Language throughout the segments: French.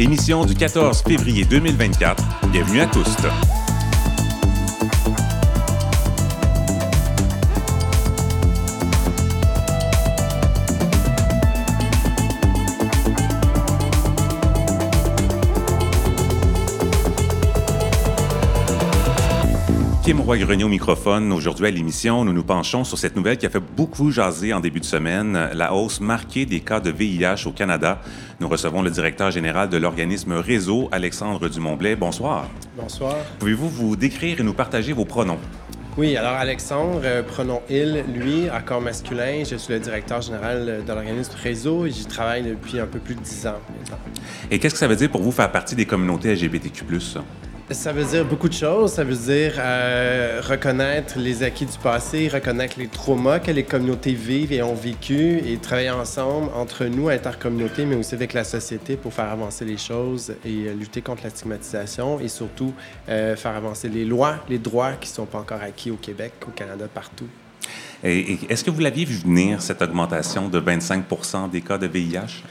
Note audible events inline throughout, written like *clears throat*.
Émission du 14 février 2024. Bienvenue à tous. Kim Roy-Grenier au microphone. Aujourd'hui à l'émission, nous nous penchons sur cette nouvelle qui a fait beaucoup jaser en début de semaine, la hausse marquée des cas de VIH au Canada. Nous recevons le directeur général de l'organisme Réseau, Alexandre Dumont-Blais. Bonsoir. Bonsoir. Pouvez-vous vous décrire et nous partager vos pronoms? Oui, alors Alexandre, euh, pronom il, lui, accord masculin. Je suis le directeur général de l'organisme Réseau et j'y travaille depuis un peu plus de dix ans Et qu'est-ce que ça veut dire pour vous faire partie des communautés LGBTQ? Ça veut dire beaucoup de choses. Ça veut dire euh, reconnaître les acquis du passé, reconnaître les traumas que les communautés vivent et ont vécu et travailler ensemble entre nous, intercommunautés, mais aussi avec la société pour faire avancer les choses et euh, lutter contre la stigmatisation et surtout euh, faire avancer les lois, les droits qui ne sont pas encore acquis au Québec, au Canada, partout. Est-ce que vous l'aviez vu venir, cette augmentation de 25% des cas de VIH?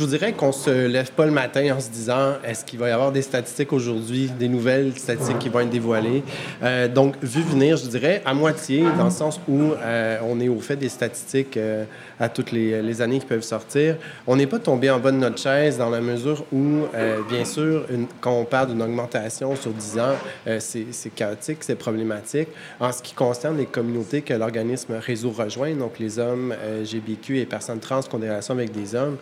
Je vous dirais qu'on se lève pas le matin en se disant est-ce qu'il va y avoir des statistiques aujourd'hui, des nouvelles statistiques qui vont être dévoilées? Euh, donc, vu venir, je dirais à moitié, dans le sens où euh, on est au fait des statistiques euh, à toutes les, années qui peuvent sortir. On n'est pas tombé en bas de notre chaise dans la mesure où, bien sûr, quand on parle d'une augmentation sur 10 ans, c'est chaotique, c'est problématique. En ce qui concerne les communautés que l'organisme Réseau rejoint, donc les hommes GBQ et personnes trans qui ont des relations avec des hommes,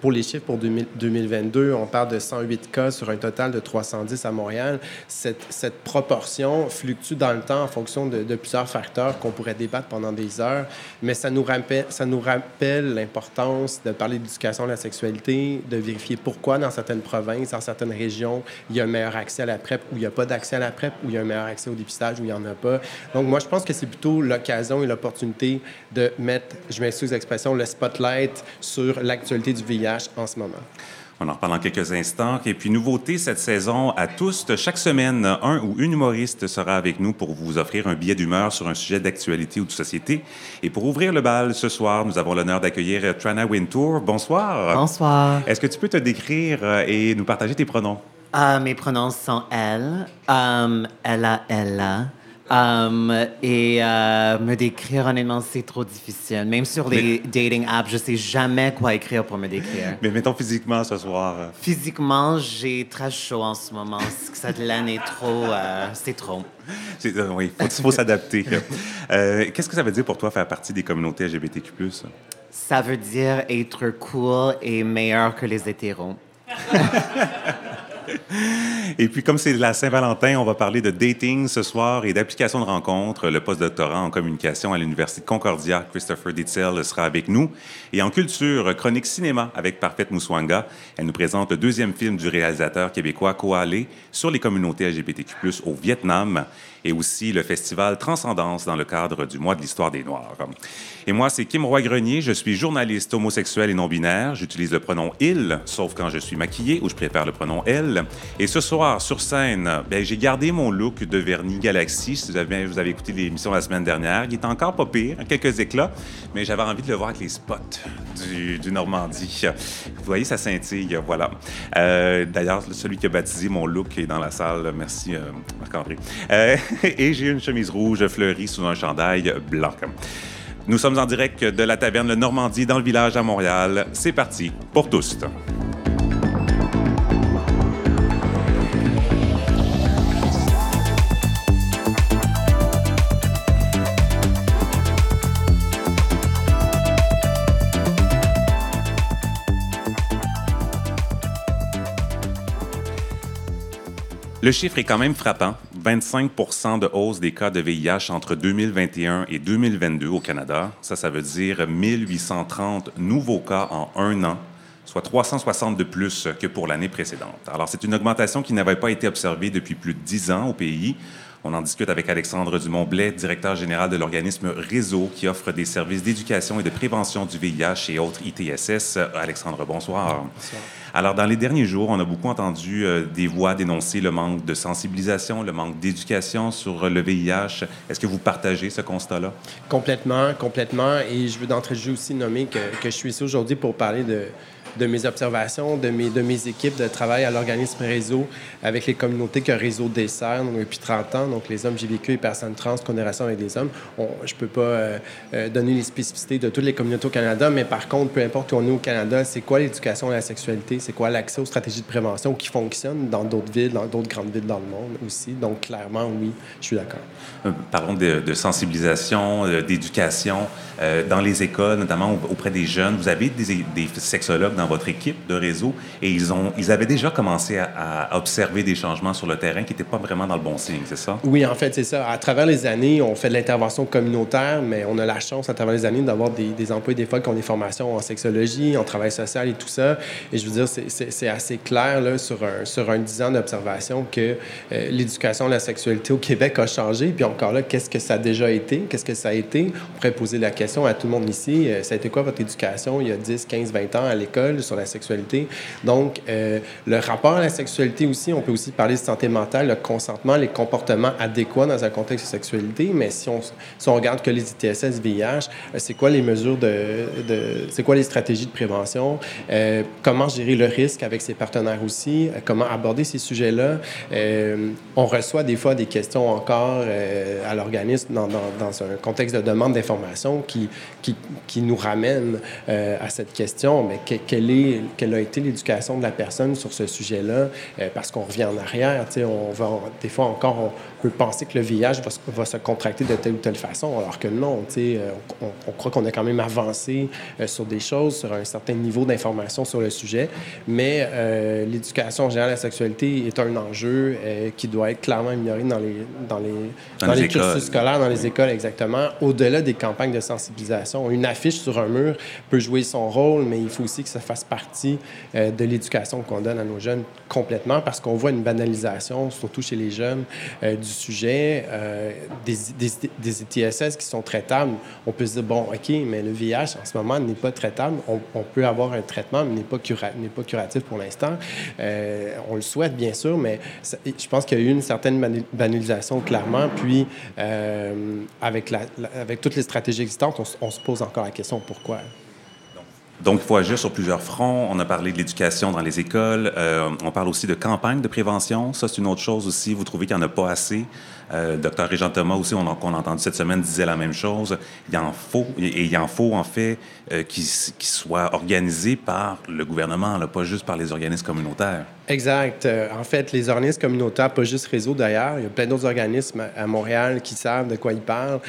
pour les chiffres pour 2022, on parle de 108 cas sur un total de 310 à Montréal. Cette, proportion fluctue dans le temps en fonction de, plusieurs facteurs qu'on pourrait débattre pendant des heures, mais ça nous rappelle, ça nous rappelle l'importance de parler d'éducation de la sexualité, de vérifier pourquoi dans certaines provinces, dans certaines régions, il y a un meilleur accès à la PrEP ou il n'y a pas d'accès à la PrEP ou il y a un meilleur accès au dépistage ou il n'y en a pas. Donc moi, je pense que c'est plutôt l'occasion et l'opportunité de mettre, je m'excuse l'expression, le spotlight sur l'actualité du VIH en ce moment. On en reparle dans quelques instants. Et puis, nouveauté cette saison à tous. Chaque semaine, un ou une humoriste sera avec nous pour vous offrir un billet d'humeur sur un sujet d'actualité ou de société. Et pour ouvrir le bal ce soir, nous avons l'honneur d'accueillir Trana Wintour. Bonsoir. Bonsoir. Est-ce que tu peux te décrire euh, et nous partager tes pronoms? Uh, mes pronoms sont elle, um, ella, ella. Um, et euh, me décrire, honnêtement, c'est trop difficile. Même sur les dating apps, je sais jamais quoi écrire pour me décrire. Mais mettons physiquement ce soir. Physiquement, j'ai très chaud en ce moment. Cette laine est trop. Euh, c'est trop. Euh, oui, il faut, faut s'adapter. *laughs* Qu'est-ce que ça veut dire pour toi faire partie des communautés LGBTQ? Ça veut dire être cool et meilleur que les hétéros. *laughs* Et puis, comme c'est la Saint-Valentin, on va parler de dating ce soir et d'application de rencontres. Le post-doctorant en communication à l'Université Concordia, Christopher Ditzel, sera avec nous. Et en culture, chronique cinéma avec Parfaite Mouswanga. Elle nous présente le deuxième film du réalisateur québécois Koale sur les communautés LGBTQ+, au Vietnam et aussi le festival Transcendance dans le cadre du mois de l'histoire des Noirs. Et moi, c'est Kim Roy-Grenier. Je suis journaliste homosexuel et non-binaire. J'utilise le pronom il, sauf quand je suis maquillé, où je préfère le pronom elle. Et ce soir, sur scène, ben, j'ai gardé mon look de vernis Galaxy. Si vous avez, vous avez écouté l'émission la semaine dernière, il est encore pas pire, quelques éclats, mais j'avais envie de le voir avec les spots du, Normandie. Vous voyez, ça scintille, voilà. Euh, d'ailleurs, celui qui a baptisé mon look est dans la salle. Merci, euh, Marc-André. Euh, *laughs* et j'ai une chemise rouge fleurie sous un chandail blanc. Nous sommes en direct de la taverne Le Normandie dans le village à Montréal. C'est parti pour tous. Le chiffre est quand même frappant. 25 de hausse des cas de VIH entre 2021 et 2022 au Canada. Ça, ça veut dire 1830 nouveaux cas en un an, soit 360 de plus que pour l'année précédente. Alors, c'est une augmentation qui n'avait pas été observée depuis plus de 10 ans au pays. On en discute avec Alexandre Dumont-Blais, directeur général de l'organisme Réseau, qui offre des services d'éducation et de prévention du VIH et autres ITSS. Alexandre, bonsoir. bonsoir. Alors, dans les derniers jours, on a beaucoup entendu euh, des voix dénoncer le manque de sensibilisation, le manque d'éducation sur le VIH. Est-ce que vous partagez ce constat-là? Complètement, complètement. Et je veux d'entrée de jeu aussi nommer que, que je suis ici aujourd'hui pour parler de de mes observations, de mes, de mes équipes de travail à l'organisme Réseau avec les communautés que Réseau dessert depuis 30 ans, donc les hommes GVQ et personnes trans, est avec des hommes. je ne peux pas euh, euh, donner les spécificités de toutes les communautés au Canada, mais par contre, peu importe où on est au Canada, c'est quoi l'éducation à la sexualité, c'est quoi l'accès aux stratégies de prévention qui fonctionnent dans d'autres villes, dans d'autres grandes villes dans le monde aussi? Donc, clairement, oui, je suis d'accord. Euh, parlons de, sensibilisation, d'éducation dans les écoles, notamment auprès des jeunes. Vous avez des, des, sexologues dans votre équipe de réseau et ils, ont, ils avaient déjà commencé à, observer des changements sur le terrain qui n'étaient pas vraiment dans le bon signe, c'est ça? Oui, en fait, c'est ça. À travers les années, on fait de l'intervention communautaire, mais on a la chance à travers les années d'avoir des, des employés des fois qui ont des formations en sexologie, en travail social et tout ça. Et je veux dire, c'est assez clair là, sur, un, sur un 10 ans d'observation que euh, l'éducation la sexualité au Québec a changé. Puis encore là, qu'est-ce que ça a déjà été? Qu'est-ce que ça a été? On pourrait poser la question à tout le monde ici. Euh, ça a été quoi votre éducation il y a 10, 15, 20 ans à l'école? Sur la sexualité? Donc, euh, le rapport à la sexualité aussi, on peut aussi parler de santé mentale, le consentement, les comportements adéquats dans un contexte de sexualité. Mais si on, si on regarde que les ITSS, VIH, c'est quoi les mesures de, c'est quoi les stratégies de prévention? Euh, comment gérer le risque avec ses partenaires aussi? Euh, comment aborder ces sujets-là? Euh, on reçoit des fois des questions encore à l'organisme dans, dans, un contexte de demande d'information qui, qui, qui, nous ramène à cette question. Mais quelle, est, quelle a été l'éducation de la personne sur ce sujet-là? parce qu'on revient en arrière, on va, des fois encore, on peut penser que le VIH va, va, se contracter de telle ou telle façon, alors que non, on, on croit qu'on a quand même avancé euh, sur des choses, sur un certain niveau d'information sur le sujet. Mais euh, l'éducation générale à la sexualité est un enjeu euh, qui doit être clairement amélioré dans les, dans les, dans, les, cursus scolaires, dans les écoles exactement, au-delà des campagnes de sensibilisation. Une affiche sur un mur peut jouer son rôle, mais il faut aussi que ça fasse partie de l'éducation qu'on donne à nos jeunes complètement parce qu'on voit une banalisation, surtout chez les jeunes, du sujet, des, des, des ITSS qui sont traitables. On peut se dire, bon, OK, mais le VIH, en ce moment, n'est pas traitable. On, peut avoir un traitement, mais n'est pas, n'est pas curatif pour l'instant. Euh, on le souhaite, bien sûr, mais je pense qu'il y a eu une certaine banalisation, clairement. Puis, euh, avec, la, avec toutes les stratégies existantes, on, se pose encore la question pourquoi? Donc, il faut agir sur plusieurs fronts. On a parlé de l'éducation dans les écoles. Euh, on parle aussi de campagnes de prévention. Ça, c'est une autre chose aussi. Vous trouvez qu'il n'y en a pas assez. Euh, docteur Régent Thomas aussi, on, qu'on a entendu cette semaine, disait la même chose. Il en faut, en faut en fait euh, qui, soit organisé par le gouvernement, pas juste par les organismes communautaires. Exact. Euh, en fait, les organismes communautaires, pas juste Réseau d'ailleurs, il y a plein d'autres organismes à Montréal qui savent de quoi ils parlent,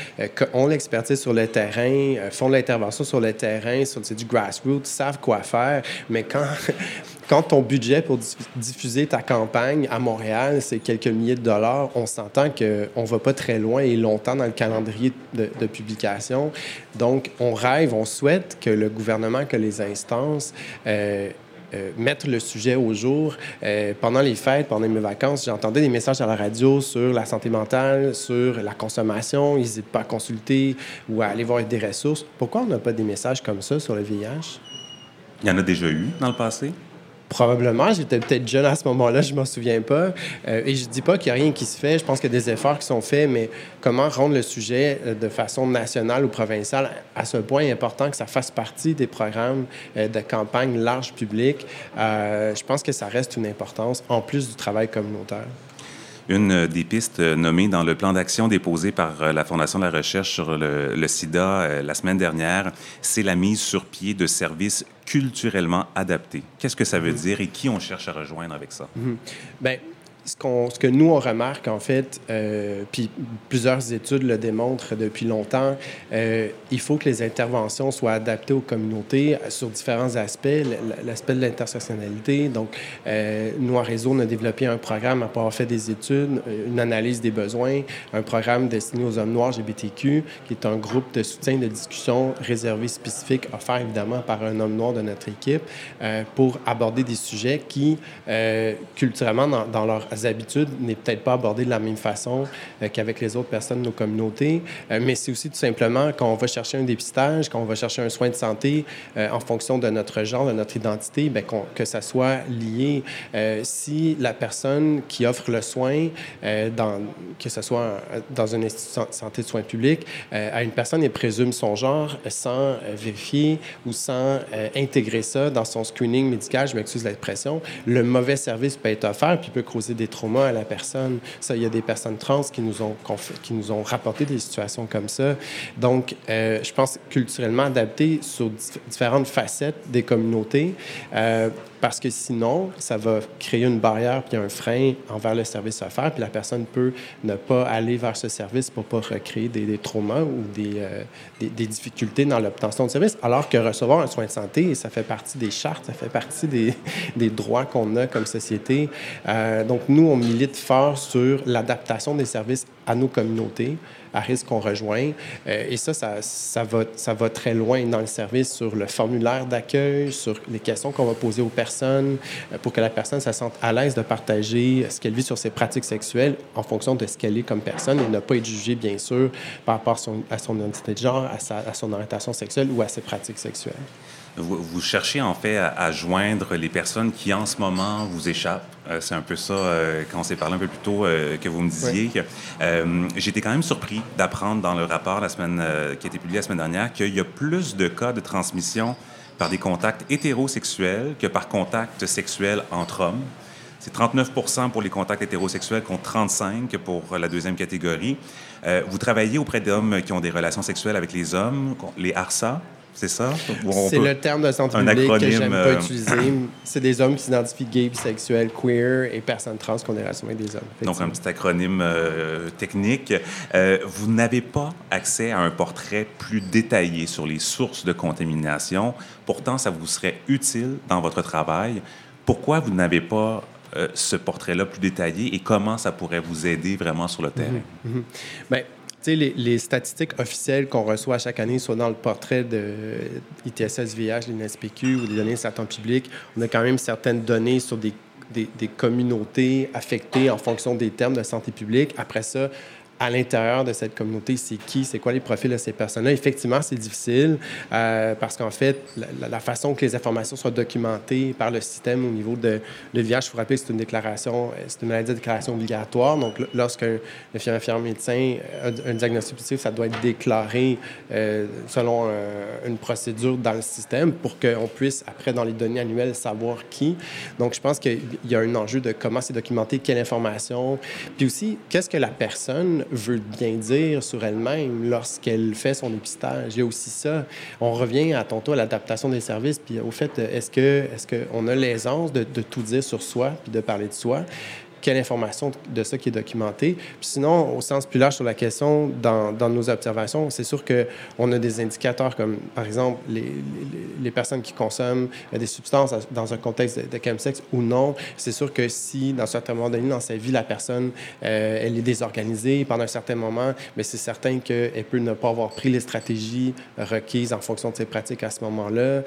ont l'expertise sur le terrain, font de l'intervention sur le terrain, c'est du grassroots, savent quoi faire, mais quand *laughs* quand ton budget pour diffuser ta campagne à Montréal, c'est quelques milliers de dollars, on s'entend qu'on ne va pas très loin et longtemps dans le calendrier de, publication. Donc, on rêve, on souhaite que le gouvernement, que les instances euh, euh, mettent le sujet au jour. Euh, pendant les fêtes, pendant mes vacances, j'entendais des messages à la radio sur la santé mentale, sur la consommation. N'hésitez pas à consulter ou à aller voir des ressources. Pourquoi on n'a pas des messages comme ça sur le VIH? Il y en a déjà eu dans le passé? Probablement. J'étais peut-être jeune à ce moment-là, je m'en souviens pas. Euh, et je dis pas qu'il n'y a rien qui se fait. Je pense qu'il y a des efforts qui sont faits, mais comment rendre le sujet euh, de façon nationale ou provinciale à ce point important que ça fasse partie des programmes euh, de campagne large public, je pense que ça reste une importance en plus du travail communautaire. Une des pistes nommées dans le plan d'action déposé par la Fondation de la recherche sur le, sida la semaine dernière, c'est la mise sur pied de services culturellement adaptés. Qu'est-ce que ça veut dire et qui on cherche à rejoindre avec ça? Mm ce, que nous, on remarque, en fait, euh, puis plusieurs études le démontrent depuis longtemps, euh, il faut que les interventions soient adaptées aux communautés sur différents aspects. L'aspect de l'intersectionnalité. Donc, euh, nous, en réseau, on a développé un programme après avoir fait des études, une analyse des besoins, un programme destiné aux hommes noirs GBTQ, qui est un groupe de soutien de discussion réservé spécifique, offert évidemment par un homme noir de notre équipe, pour aborder des sujets qui, culturellement, dans, dans leur habitudes n'est peut-être pas abordée de la même façon qu'avec les autres personnes de nos communautés. mais c'est aussi tout simplement quand on va chercher un dépistage, quand on va chercher un soin de santé en fonction de notre genre, de notre identité, bien, que ça soit lié. si la personne qui offre le soin, que ce soit dans une institution de santé de soins publics, à une personne et présume son genre sans vérifier ou sans intégrer ça dans son screening médical, je m'excuse l'expression, le mauvais service peut être offert puis peut causer des traumas à la personne. Ça, il y a des personnes trans qui nous ont, qui nous ont rapporté des situations comme ça. Donc, euh, je pense culturellement adapté sur différentes facettes des communautés. Euh, parce que sinon, ça va créer une barrière puis un frein envers le service offert, puis la personne peut ne pas aller vers ce service pour pas recréer des, traumas ou des, euh, des, des, difficultés dans l'obtention de service, alors que recevoir un soin de santé, ça fait partie des chartes, ça fait partie des, *laughs* des droits qu'on a comme société. Euh, donc, nous, on milite fort sur l'adaptation des services à nos communautés à risque qu'on rejoint. Euh, et ça, ça, ça, va, ça va très loin dans le service sur le formulaire d'accueil, sur les questions qu'on va poser aux personnes euh, pour que la personne se sente à l'aise de partager ce qu'elle vit sur ses pratiques sexuelles en fonction de ce qu'elle est comme personne et ne pas être jugée, bien sûr, par rapport à son, à son identité de genre, à, sa, à son orientation sexuelle ou à ses pratiques sexuelles. Vous, cherchez en fait à, joindre les personnes qui en ce moment vous échappent. Euh, c'est un peu ça, euh, quand on s'est parlé un peu plus tôt, euh, que vous me disiez. J'étais quand même surpris d'apprendre dans le rapport la semaine, qui a été publié la semaine dernière qu'il y a plus de cas de transmission par des contacts hétérosexuels que par contact sexuel entre hommes. C'est 39% pour les contacts hétérosexuels contre 35 pour la deuxième catégorie. vous travaillez auprès d'hommes qui ont des relations sexuelles avec les hommes, les ARSA c'est ça? C'est le terme de santé publique que j'aime pas euh, utiliser. *clears throat* C'est des hommes qui s'identifient gays, bisexuels, queer et personnes trans qu'on est avec des hommes. Donc, un petit acronyme euh, technique. Euh, vous n'avez pas accès à un portrait plus détaillé sur les sources de contamination. Pourtant, ça vous serait utile dans votre travail. Pourquoi vous n'avez pas ce portrait-là plus détaillé et comment ça pourrait vous aider vraiment sur le terrain? Mm -hmm. Bien, les, les, statistiques officielles qu'on reçoit chaque année, soit dans le portrait de ITSS VIH, l'INSPQ ou des données de certains publics, on a quand même certaines données sur des communautés affectées en fonction des termes de santé publique. Après ça, à l'intérieur de cette communauté, c'est qui, c'est quoi les profils de ces personnes-là. Effectivement, c'est difficile euh, parce qu'en fait, la, façon que les informations soient documentées par le système au niveau de le VIH, je vous rappelle, c'est une déclaration, c'est une maladie de déclaration obligatoire. Donc, lorsqu'un infirmier médecin a un diagnostic positif, ça doit être déclaré euh, selon euh, une procédure dans le système pour qu'on puisse, après, dans les données annuelles, savoir qui. Donc, je pense qu'il y a un enjeu de comment c'est documenté, quelle information, puis aussi, qu'est-ce que la personne veut bien dire sur elle-même lorsqu'elle fait son dépistage. Il y a aussi ça. On revient à tantôt à l'adaptation des services, puis au fait, est-ce que est-ce qu'on a l'aisance de, de, tout dire sur soi, puis de parler de soi? Quelle information de ça qui est documentée. Sinon, au sens plus large sur la question, dans, dans nos observations, c'est sûr qu'on a des indicateurs comme, par exemple, les, les, personnes qui consomment des substances dans un contexte de, de chemsex ou non. C'est sûr que si, dans un certain moment donné dans sa vie, la personne, euh, elle est désorganisée pendant un certain moment, mais c'est certain qu'elle peut ne pas avoir pris les stratégies requises en fonction de ses pratiques à ce moment-là, euh,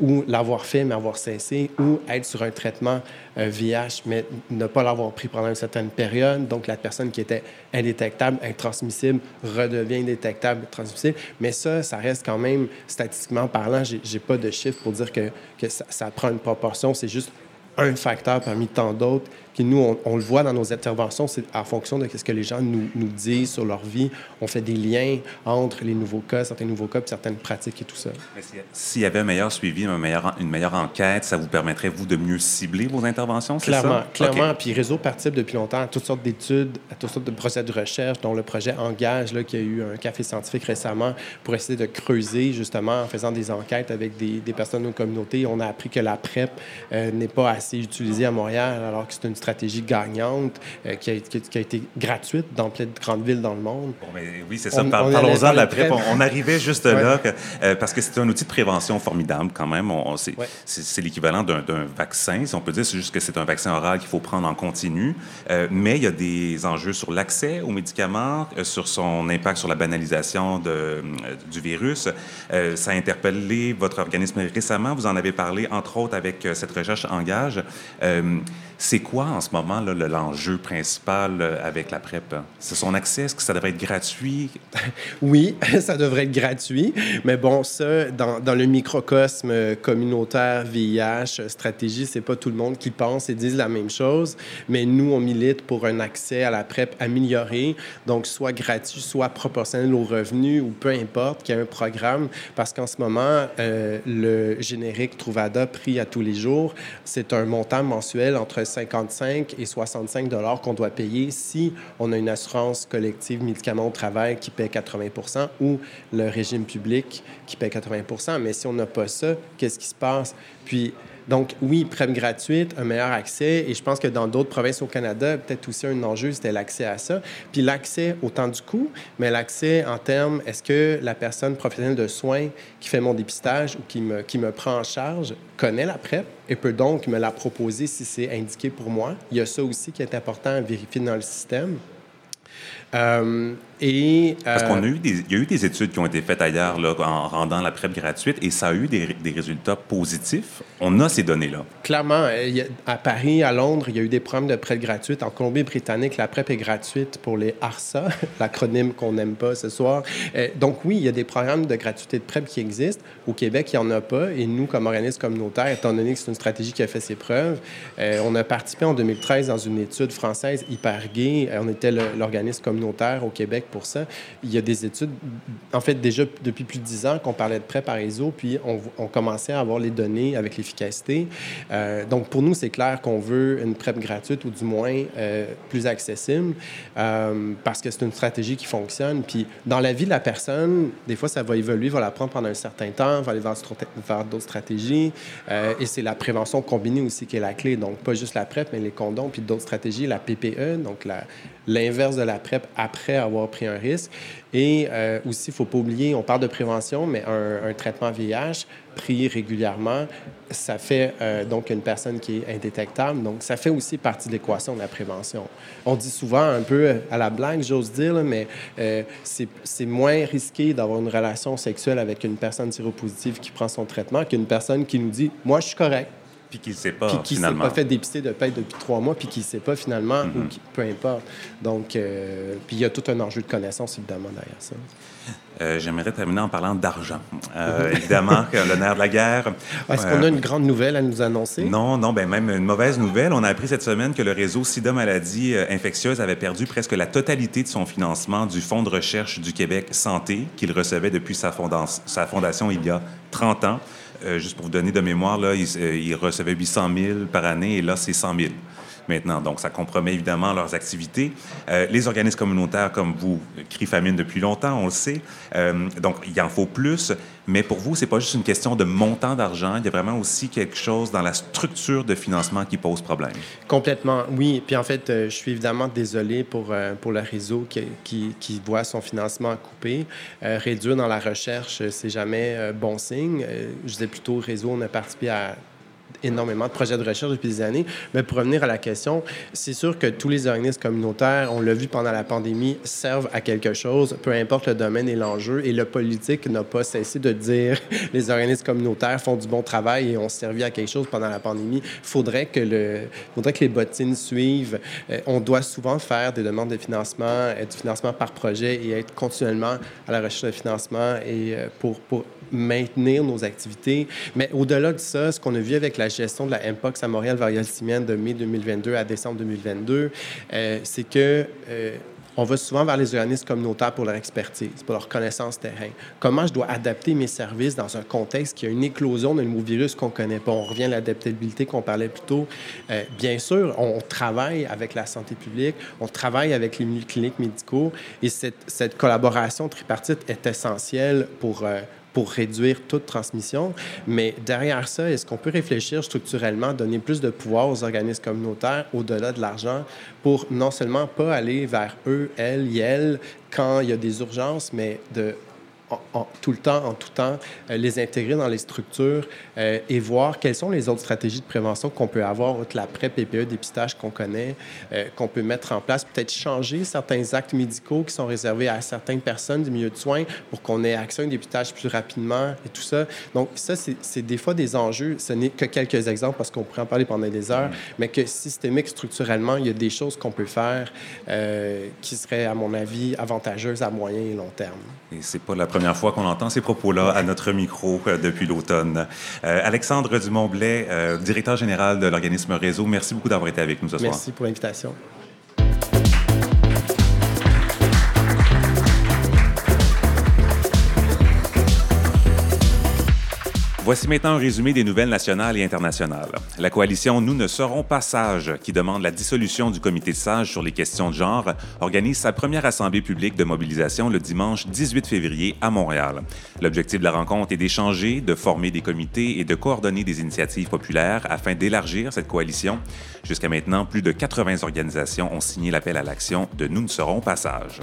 ou l'avoir fait, mais avoir cessé, ou être sur un traitement euh, VIH, mais ne pas l'avoir pris pendant une certaine période. Donc, la personne qui était indétectable, intransmissible, redevient indétectable, transmissible. Mais ça, ça reste quand même, statistiquement parlant, j'ai pas de chiffres pour dire que, que ça prend une proportion. C'est juste un facteur parmi tant d'autres qui, nous, on, le voit dans nos interventions, c'est en fonction de ce que les gens nous, nous, disent sur leur vie. On fait des liens entre les nouveaux cas, certains nouveaux cas, certaines pratiques et tout ça. S'il y avait un meilleur suivi, un meilleur, une meilleure enquête, ça vous permettrait, vous, de mieux cibler vos interventions, c'est ça? Clairement. Puis Réseau participe depuis longtemps à toutes sortes d'études, à toutes sortes de projets de recherche, dont le projet Engage, là, qui a eu un café scientifique récemment, pour essayer de creuser, justement, en faisant des enquêtes avec des, des personnes de nos communautés. On a appris que la PrEP euh, n'est pas assez utilisée à Montréal, alors que c'est une stratégie gagnante euh, qui, a, qui, a, été gratuite dans plein de grandes villes dans le monde. Bon, mais oui, c'est ça. Parlons-en de la PrEP. On, arrivait juste là, euh, parce que c'est un outil de prévention formidable quand même. On, c'est l'équivalent d'un vaccin, si on peut dire. C'est juste que c'est un vaccin oral qu'il faut prendre en continu. Euh, mais il y a des enjeux sur l'accès aux médicaments, sur son impact sur la banalisation de, du virus. ça a interpellé votre organisme récemment. Vous en avez parlé, entre autres, avec cette recherche Engage C'est quoi en ce moment l'enjeu principal euh, avec la PrEP? C'est son accès? Est-ce que ça devrait être gratuit? *laughs* oui, *laughs* ça devrait être gratuit. Mais bon, ça, dans, dans le microcosme communautaire, VIH, stratégie, c'est pas tout le monde qui pense et dit la même chose. Mais nous, on milite pour un accès à la PrEP amélioré, donc soit gratuit, soit proportionnel aux revenus ou peu importe, qu'il y ait un programme. Parce qu'en ce moment, euh, le générique Trouvada, pris à tous les jours, c'est un montant mensuel entre 55 et 65 dollars qu'on doit payer si on a une assurance collective médicaments au travail qui paie 80% ou le régime public qui paie 80% Mais si on n'a pas ça, qu'est-ce qui se passe? Puis, donc, oui, PrEP gratuite, un meilleur accès. Et je pense que dans d'autres provinces au Canada, peut-être aussi un enjeu, c'était l'accès à ça. Puis l'accès autant du coût, mais l'accès en termes, est-ce que la personne professionnelle de soins qui fait mon dépistage ou qui me, qui me prend en charge connaît la PrEP et peut donc me la proposer si c'est indiqué pour moi? Il y a ça aussi qui est important à vérifier dans le système. Euh, et, Parce qu'on a eu des, il y a eu des études qui ont été faites ailleurs là, en rendant la PrEP gratuite et ça a eu des, des résultats positifs. On a ces données-là. Clairement. Euh, à Paris, à Londres, il y a eu des programmes de PrEP gratuite. En Colombie-Britannique, la PrEP est gratuite pour les ARSA, *laughs* l'acronyme qu'on n'aime pas ce soir. Euh, donc oui, il y a des programmes de gratuité de PrEP qui existent. Au Québec, il n'y en a pas. Et nous, comme organisme communautaire, étant donné que c'est une stratégie qui a fait ses preuves, on a participé en 2013 dans une étude française hyper gay. On était l'organisme communautaire au Québec. Il y a des études, en fait, déjà depuis plus de dix ans qu'on parlait de prêt par réseau, puis on, commençait à avoir les données avec l'efficacité. Euh, donc, pour nous, c'est clair qu'on veut une PrEP gratuite ou du moins euh, plus accessible euh, parce que c'est une stratégie qui fonctionne. Puis, dans la vie de la personne, des fois, ça va évoluer, va la prendre pendant un certain temps, va aller vers, vers d'autres stratégies. et c'est la prévention combinée aussi qui est la clé. Donc, pas juste la PrEP, mais les condoms, puis d'autres stratégies, la PPE, donc l'inverse de la PrEP après avoir pris un risque. Et euh, aussi, il ne faut pas oublier, on parle de prévention, mais un, traitement VIH pris régulièrement, ça fait euh, donc une personne qui est indétectable. Donc, ça fait aussi partie de l'équation de la prévention. On dit souvent, un peu à la blague, j'ose dire, mais euh, c'est moins risqué d'avoir une relation sexuelle avec une personne séropositive qui prend son traitement qu'une personne qui nous dit, moi, je suis correct puis qu'il ne sait pas, puis qui s'est pas fait dépister de paix depuis trois mois, puis qui ne sait pas finalement, ou mm-hmm. peu importe. Donc, euh, puis il y a tout un enjeu de connaissance, évidemment, derrière ça. Euh, j'aimerais terminer en parlant d'argent. Euh, évidemment, le nerf de la guerre. Est-ce qu'on a une grande nouvelle à nous annoncer? Non, non, ben même une mauvaise nouvelle. On a appris cette semaine que le réseau SIDA Maladies infectieuses avait perdu presque la totalité de son financement du Fonds de recherche du Québec Santé qu'il recevait depuis sa, sa fondation il y a 30 ans. Euh, juste pour vous donner de mémoire, là, ils, euh, recevaient 800 000 par année et là, c'est 100 000 maintenant. Donc, ça compromet évidemment leurs activités. Euh, les organismes communautaires, comme vous, crient famine depuis longtemps, on le sait. donc, il en faut plus. Mais pour vous, c'est pas juste une question de montant d'argent. Il y a vraiment aussi quelque chose dans la structure de financement qui pose problème. Complètement, oui. Puis en fait, je suis évidemment désolé pour, pour le réseau qui, voit son financement coupé. réduire dans la recherche, c'est jamais bon signe. je disais plutôt réseau, on a participé à énormément de projets de recherche depuis des années. Mais pour revenir à la question, c'est sûr que tous les organismes communautaires, on l'a vu pendant la pandémie, servent à quelque chose, peu importe le domaine et l'enjeu. Et le politique n'a pas cessé de dire *laughs* les organismes communautaires font du bon travail et ont servi à quelque chose pendant la pandémie. Faudrait faudrait que les bottines suivent. Euh, on doit souvent faire des demandes de financement, euh, du financement par projet et être continuellement à la recherche de financement et euh, pour, pour maintenir nos activités. Mais au-delà de ça, ce qu'on a vu avec la gestion de la MPOX à Montréal variole simienne de mai 2022 à décembre 2022, euh, c'est que euh, on va souvent vers les organismes communautaires pour leur expertise, pour leur connaissance terrain. Comment je dois adapter mes services dans un contexte qui a une éclosion d'un nouveau virus qu'on ne connaît pas? On revient à l'adaptabilité qu'on parlait plus tôt. Euh, bien sûr, on travaille avec la santé publique, on travaille avec les cliniques médicaux et cette collaboration tripartite est essentielle pour, pour réduire toute transmission. Mais derrière ça, est-ce qu'on peut réfléchir structurellement, donner plus de pouvoir aux organismes communautaires au-delà de l'argent pour non seulement pas aller vers eux, elles, elles, quand il y a des urgences, mais de tout le temps, en tout temps, euh, les intégrer dans les structures euh, et voir quelles sont les autres stratégies de prévention qu'on peut avoir, outre la PrEP, PPE, dépistage qu'on connaît, euh, qu'on peut mettre en place, peut-être changer certains actes médicaux qui sont réservés à certaines personnes du milieu de soins pour qu'on ait accès à un dépistage plus rapidement et tout ça. Donc, ça, c'est des fois des enjeux. Ce n'est que quelques exemples parce qu'on pourrait en parler pendant des heures, mais que systémique, structurellement, il y a des choses qu'on peut faire qui seraient, à mon avis, avantageuses à moyen et long terme. Et c'est pas la première fois qu'on entend ces propos-là à notre micro euh, depuis l'automne. Euh, Alexandre Dumont-Blais, euh, directeur général de l'organisme Réseau, merci beaucoup d'avoir été avec nous ce soir. Merci pour l'invitation. Voici maintenant un résumé des nouvelles nationales et internationales. La coalition Nous ne serons pas sages, qui demande la dissolution du comité de sages sur les questions de genre, organise sa première assemblée publique de mobilisation le dimanche 18 février à Montréal. L'objectif de la rencontre est d'échanger, de former des comités et de coordonner des initiatives populaires afin d'élargir cette coalition. Jusqu'à maintenant, plus de 80 organisations ont signé l'appel à l'action de Nous ne serons pas sages.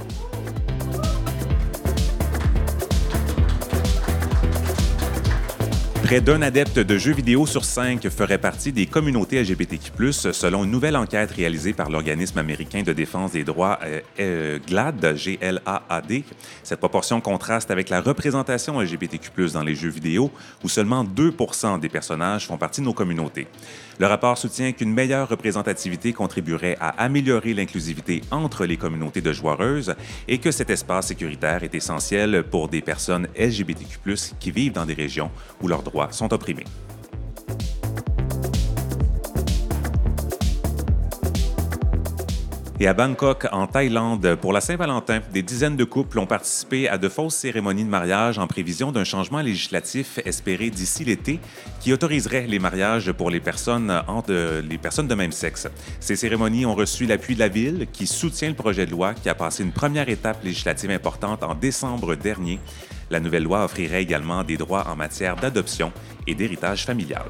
Près d'un adepte de jeux vidéo sur cinq ferait partie des communautés LGBTQ+, selon une nouvelle enquête réalisée par l'organisme américain de défense des droits euh, euh, GLAD, G-L-A-A-D. Cette proportion contraste avec la représentation LGBTQ+, dans les jeux vidéo, où seulement 2% des personnages font partie de nos communautés. Le rapport soutient qu'une meilleure représentativité contribuerait à améliorer l'inclusivité entre les communautés de joueuses et que cet espace sécuritaire est essentiel pour des personnes LGBTQ+, qui vivent dans des régions où leurs droits sont opprimés. Et à Bangkok, en Thaïlande, pour la Saint-Valentin, des dizaines de couples ont participé à de fausses cérémonies de mariage en prévision d'un changement législatif espéré d'ici l'été qui autoriserait les mariages pour les personnes, entre, les personnes de même sexe. Ces cérémonies ont reçu l'appui de la Ville qui soutient le projet de loi qui a passé une première étape législative importante en décembre dernier. La nouvelle loi offrirait également des droits en matière d'adoption et d'héritage familial.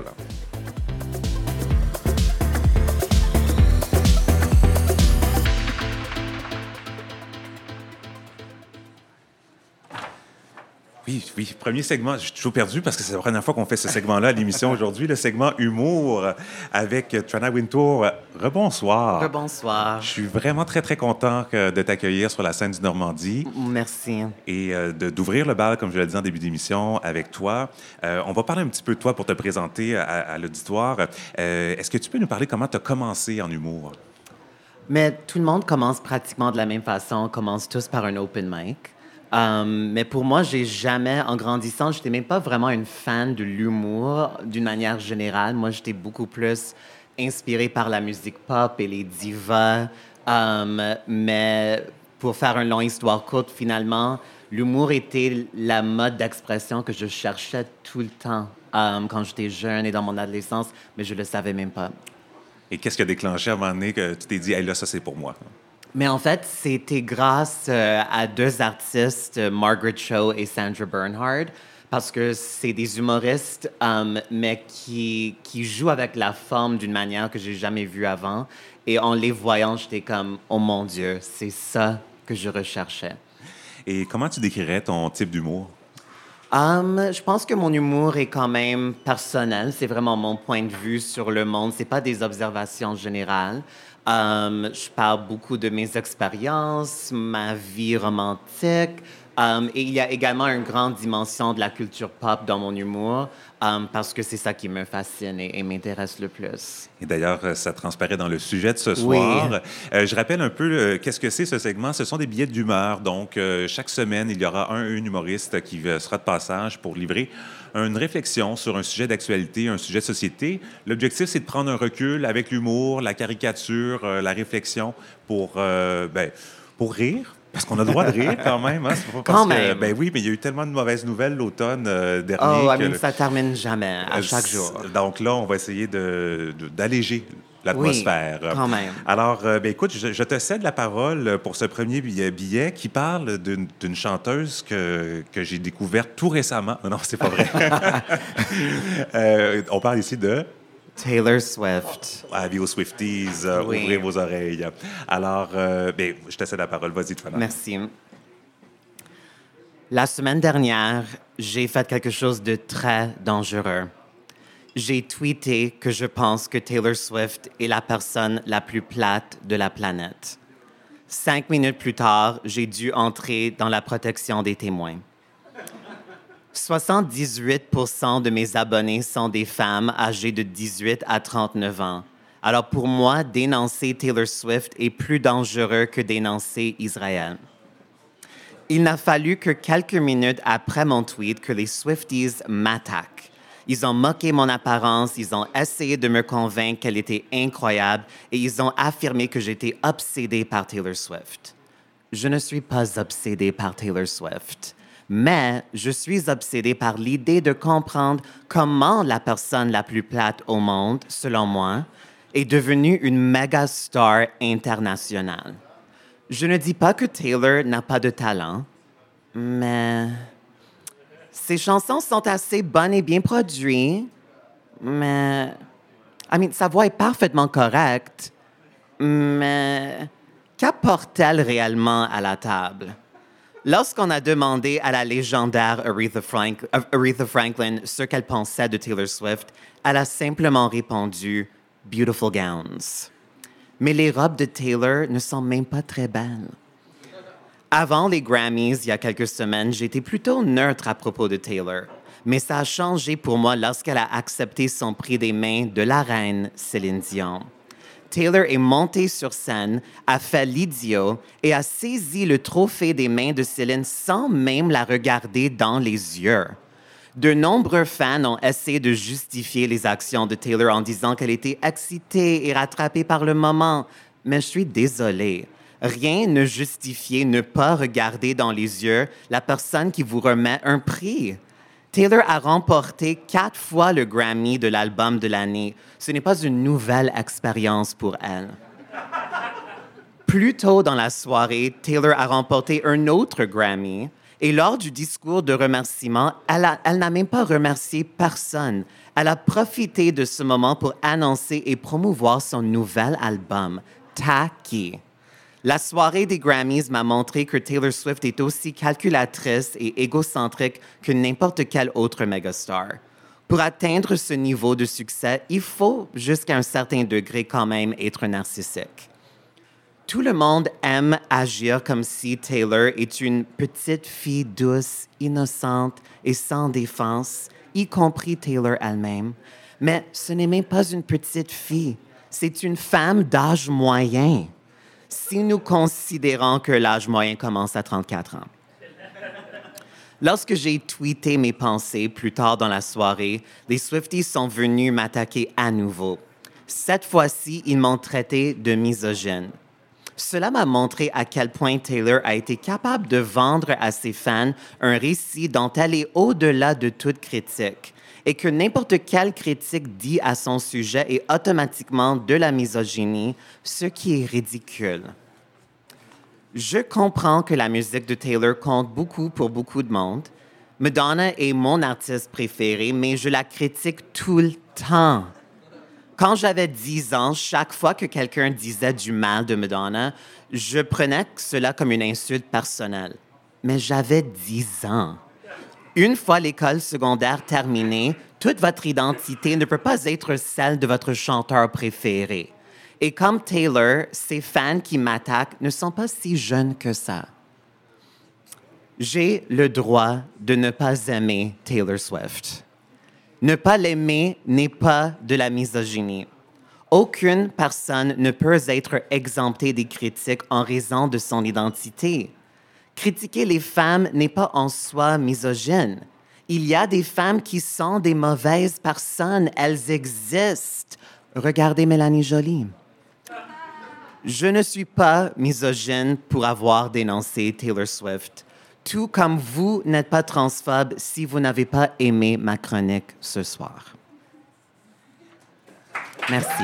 Oui, oui, premier segment. Je suis toujours perdu parce que c'est la première fois qu'on fait ce segment-là à l'émission aujourd'hui, le segment humour avec Trana Wintour. Rebonsoir. Rebonsoir. Je suis vraiment très, très content de t'accueillir sur la scène du Normandie. Merci. Et euh, d'ouvrir le bal, comme je l'ai dit en début d'émission, avec toi. Euh, on va parler un petit peu de toi pour te présenter à, l'auditoire. Euh, est-ce que tu peux nous parler comment tu as commencé en humour? Mais tout le monde commence pratiquement de la même façon. On commence tous par un open mic. Um, mais pour moi, j'ai jamais, en grandissant, j'étais même pas vraiment une fan de l'humour d'une manière générale. Moi, j'étais beaucoup plus inspirée par la musique pop et les divas. Um, mais pour faire une longue histoire courte, finalement, l'humour était la mode d'expression que je cherchais tout le temps um, quand j'étais jeune et dans mon adolescence, mais je le savais même pas. Et qu'est-ce qui a déclenché à un moment donné que tu t'es dit, hey, là, ça, c'est pour moi? Mais en fait, c'était grâce euh, à deux artistes, Margaret Cho et Sandra Bernhard, parce que c'est des humoristes, um, mais qui, qui jouent avec la forme d'une manière que j'ai jamais vue avant. Et en les voyant, j'étais comme, oh mon Dieu, c'est ça que je recherchais. Et comment tu décrirais ton type d'humour? Um, je pense que mon humour est quand même personnel. C'est vraiment mon point de vue sur le monde. C'est pas des observations générales. Um, je parle beaucoup de mes expériences, ma vie romantique. Um, et il y a également une grande dimension de la culture pop dans mon humour, um, parce que c'est ça qui me fascine et, m'intéresse le plus. Et d'ailleurs, euh, ça transparaît dans le sujet de ce soir. Euh, je rappelle un peu euh, qu'est-ce que c'est ce segment? Ce sont des billets d'humeur. Donc, chaque semaine, il y aura un, un humoriste qui sera de passage pour livrer une réflexion sur un sujet d'actualité, un sujet de société. L'objectif, c'est de prendre un recul avec l'humour, la caricature, euh, la réflexion pour, euh, ben, pour rire, parce qu'on a le droit de rire quand même. Hein? Pas quand même. ben oui, mais il y a eu tellement de mauvaises nouvelles l'automne euh, dernier. Oh, que, ça termine jamais, à chaque jour. Donc là, on va essayer d'alléger de, l'atmosphère. Oui, quand même. Alors, euh, ben, écoute, je, te cède la parole pour ce premier billet, qui parle d'une chanteuse que, que j'ai découverte tout récemment. *laughs* Non, c'est pas vrai. *laughs* euh, on parle ici de... Taylor Swift. Avis aux Swifties, euh, ouvrez vos oreilles. Alors, euh, ben, je te cède la parole. Vas-y, Merci. La semaine dernière, j'ai fait quelque chose de très dangereux. J'ai tweeté que je pense que Taylor Swift est la personne la plus plate de la planète. Cinq minutes plus tard, j'ai dû entrer dans la protection des témoins. 78% de mes abonnés sont des femmes âgées de 18 à 39 ans. Alors pour moi, dénoncer Taylor Swift est plus dangereux que dénoncer Israël. Il n'a fallu que quelques minutes après mon tweet que les Swifties m'attaquent. Ils ont moqué mon apparence, ils ont essayé de me convaincre qu'elle était incroyable et ils ont affirmé que j'étais obsédé par Taylor Swift. Je ne suis pas obsédé par Taylor Swift, mais je suis obsédé par l'idée de comprendre comment la personne la plus plate au monde, selon moi, est devenue une méga star internationale. Je ne dis pas que Taylor n'a pas de talent, mais ses chansons sont assez bonnes et bien produites, mais I mean, sa voix est parfaitement correcte, mais qu'apporte-t-elle réellement à la table? Lorsqu'on a demandé à la légendaire Aretha, Aretha Franklin ce qu'elle pensait de Taylor Swift, elle a simplement répondu Beautiful gowns mais les robes de Taylor ne sont même pas très belles. Avant les Grammys, il y a quelques semaines, j'étais plutôt neutre à propos de Taylor. Mais ça a changé pour moi lorsqu'elle a accepté son prix des mains de la reine Céline Dion. Taylor est montée sur scène, a fait l'idiot et a saisi le trophée des mains de Céline sans même la regarder dans les yeux. De nombreux fans ont essayé de justifier les actions de Taylor en disant qu'elle était excitée et rattrapée par le moment. Mais je suis désolée. Rien ne justifie ne pas regarder dans les yeux la personne qui vous remet un prix. Taylor a remporté quatre fois le Grammy de l'album de l'année. Ce n'est pas une nouvelle expérience pour elle. Plus tôt dans la soirée, Taylor a remporté un autre Grammy et lors du discours de remerciement, elle, n'a même pas remercié personne. Elle a profité de ce moment pour annoncer et promouvoir son nouvel album, Tacky. La soirée des Grammys m'a montré que Taylor Swift est aussi calculatrice et égocentrique que n'importe quel autre megastar. Pour atteindre ce niveau de succès, il faut jusqu'à un certain degré quand même être narcissique. Tout le monde aime agir comme si Taylor est une petite fille douce, innocente et sans défense, y compris Taylor elle-même. Mais ce n'est même pas une petite fille, c'est une femme d'âge moyen. Si nous considérons que l'âge moyen commence à 34 ans. Lorsque j'ai tweeté mes pensées plus tard dans la soirée, les Swifties sont venus m'attaquer à nouveau. Cette fois-ci, ils m'ont traité de misogyne. Cela m'a montré à quel point Taylor a été capable de vendre à ses fans un récit dont elle est au-delà de toute critique et que n'importe quelle critique dit à son sujet est automatiquement de la misogynie, ce qui est ridicule. Je comprends que la musique de Taylor compte beaucoup pour beaucoup de monde. Madonna est mon artiste préféré, mais je la critique tout le temps. Quand j'avais 10 ans, chaque fois que quelqu'un disait du mal de Madonna, je prenais cela comme une insulte personnelle. Mais j'avais 10 ans. Une fois l'école secondaire terminée, toute votre identité ne peut pas être celle de votre chanteur préféré. Et comme Taylor, ces fans qui m'attaquent ne sont pas si jeunes que ça. J'ai le droit de ne pas aimer Taylor Swift. Ne pas l'aimer n'est pas de la misogynie. Aucune personne ne peut être exemptée des critiques en raison de son identité. Critiquer les femmes n'est pas en soi misogyne. Il y a des femmes qui sont des mauvaises personnes, elles existent. Regardez Mélanie Jolie. Je ne suis pas misogyne pour avoir dénoncé Taylor Swift tout comme vous n'êtes pas transphobe si vous n'avez pas aimé ma chronique ce soir. Merci.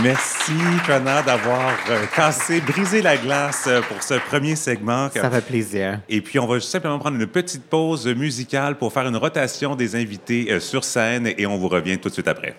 Merci, Connor, d'avoir euh, cassé, brisé la glace euh, pour ce premier segment. Ça fait plaisir. Et puis, on va simplement prendre une petite pause musicale pour faire une rotation des invités euh, sur scène et on vous revient tout de suite après.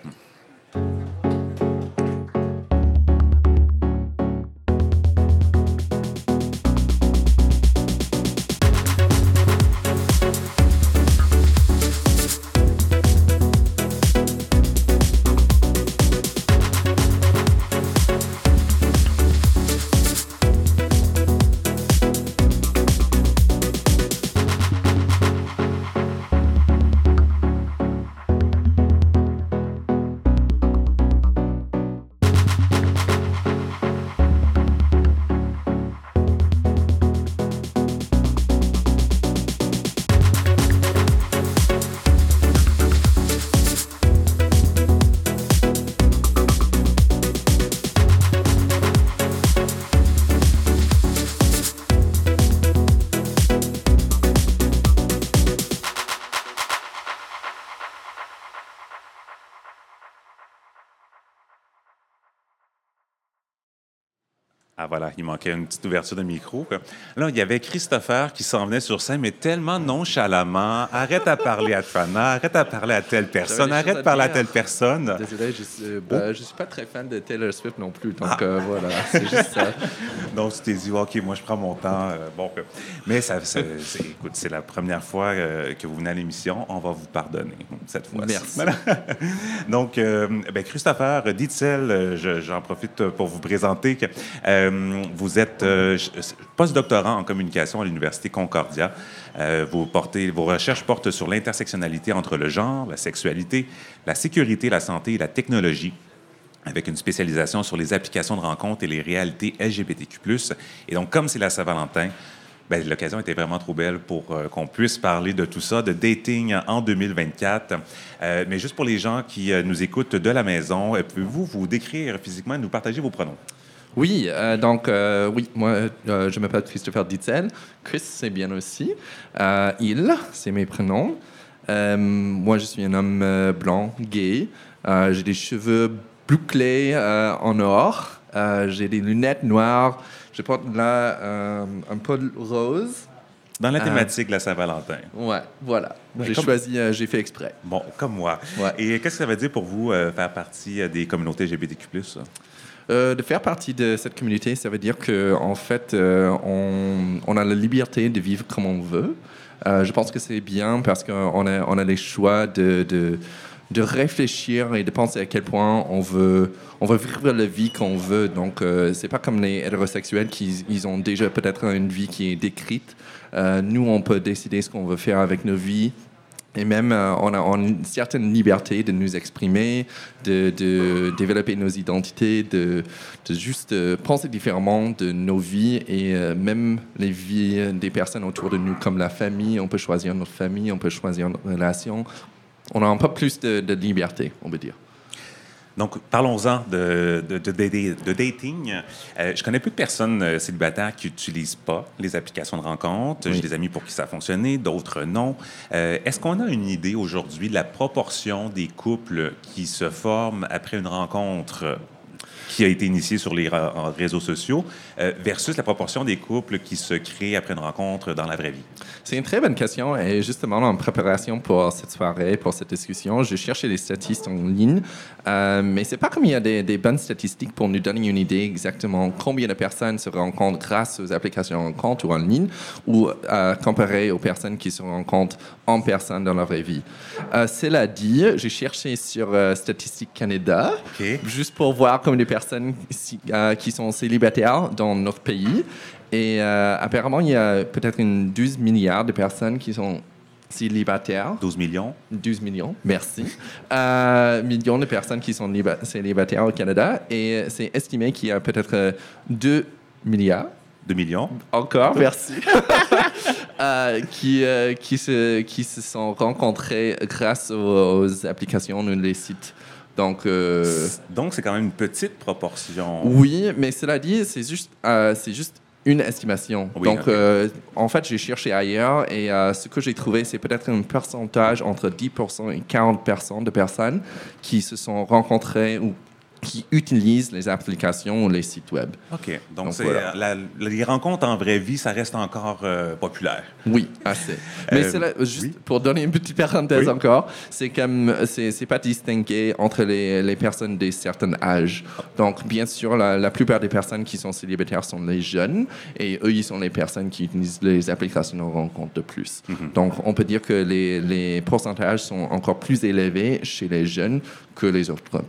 Voilà, il manquait une petite ouverture de micro. Là, il y avait Christopher qui s'en venait sur scène, mais tellement nonchalamment. Arrête à parler à Trana, arrête à parler à telle personne, arrête à parler à telle personne. Désolé, je suis, bah, je suis pas très fan de Taylor Swift non plus, donc Ah. euh, voilà, c'est juste ça. *laughs* Donc, tu t'es dit, OK, moi, je prends mon temps. euh, bon, euh, mais ça, ça- c'est, écoute, c'est la première fois euh, que vous venez à l'émission. On va vous pardonner cette fois-ci. Merci. Voilà. *laughs* Donc, euh, ben, Christopher Ditzel, euh, je- j'en profite pour vous présenter que euh, vous êtes euh, postdoctorant en communication à l'Université Concordia. Euh, vos recherches portent sur l'intersectionnalité entre le genre, la sexualité, la sécurité, la santé et la technologie avec une spécialisation sur les applications de rencontres et les réalités LGBTQ+. Et donc, comme c'est la Saint-Valentin, ben, l'occasion était vraiment trop belle pour euh, qu'on puisse parler de tout ça, de dating en 2024. Euh, mais juste pour les gens qui euh, nous écoutent de la maison, euh, pouvez-vous vous décrire physiquement et nous partager vos pronoms? Oui, euh, donc euh, oui, moi euh, je m'appelle Christopher Ditzel. Chris, c'est bien aussi. Il, c'est mes prénoms. Moi, je suis un homme blanc, gay. J'ai des cheveux bouclés en or. J'ai des lunettes noires. Je porte là un peu rose. Dans la thématique de la Saint-Valentin. Ouais, voilà. Ouais, j'ai comme- choisi, euh, j'ai fait exprès. Bon, comme moi. Ouais. Et qu'est-ce que ça veut dire pour vous euh, faire partie des communautés LGBTQ+. Euh, de faire partie de cette communauté, ça veut dire que en fait, euh, on, a la liberté de vivre comme on veut. Euh, je pense que c'est bien parce qu'on a, on a les choix de, de, de réfléchir et de penser à quel point on veut, on veut vivre la vie qu'on veut. Donc, c'est pas comme les hétérosexuels qui ils ont déjà peut-être une vie qui est décrite. Nous, on peut décider ce qu'on veut faire avec nos vies. Et même, euh, on a une certaine liberté de nous exprimer, de, de développer nos identités, de, de juste euh, penser différemment de nos vies et euh, même les vies des personnes autour de nous, comme la famille. On peut choisir notre famille, on peut choisir notre relation. On a un peu plus de, de liberté, on peut dire. Donc, parlons-en de, de, de- de- de dating. Euh, je connais peu de personnes euh, célibataires qui n'utilisent pas les applications de rencontre. Oui. J'ai des amis pour qui ça a fonctionné, d'autres non. Euh, Est-ce qu'on a une idée aujourd'hui de la proportion des couples qui se forment après une rencontre? Qui a été initiée sur les en réseaux sociaux euh, versus la proportion des couples qui se créent après une rencontre dans la vraie vie? C'est une très bonne question et justement en préparation pour cette soirée, pour cette discussion, je cherchais des statistiques en ligne, euh, mais c'est pas comme il y a des, des bonnes statistiques pour nous donner une idée exactement combien de personnes se rencontrent grâce aux applications de rencontre ou en ligne ou euh, comparé aux personnes qui se rencontrent en personne dans la vraie vie. Euh, cela dit, j'ai cherché sur euh, Statistique Canada juste pour voir combien de personnes euh, qui sont célibataires dans notre pays. Et euh, apparemment, il y a peut-être une 12 milliards de personnes qui sont célibataires. 12 millions? 12 millions, merci. Euh, millions de personnes qui sont liba- célibataires au Canada. Et c'est estimé qu'il y a peut-être euh, 2 milliards 2 millions? encore, merci. *laughs* *laughs* Euh, qui, euh, qui, se, qui se sont rencontrés grâce aux, aux applications ou les sites. Donc, euh, Donc, c'est quand même une petite proportion. oui, mais cela dit, c'est juste, euh, c'est juste une estimation. Oui, Donc, euh, en fait, j'ai cherché ailleurs et ce que j'ai trouvé, c'est peut-être un pourcentage entre 10% et 40% de personnes qui se sont rencontrées ou qui utilisent les applications ou les sites web. OK. Donc, Donc, c'est, voilà. euh, la- les rencontres en vraie vie, ça reste encore euh, populaire. Oui, assez. Mais Euh, là, juste oui. pour donner une petite parenthèse Oui. encore, c'est comme c'est pas distingué entre les, les personnes de certains âges. Donc bien sûr, la, la plupart des personnes qui sont célibataires sont les jeunes et eux ils sont les personnes qui utilisent les applications de rencontre de plus. Mhm. Donc on peut dire que les, les pourcentages sont encore plus élevés chez les jeunes que les autres.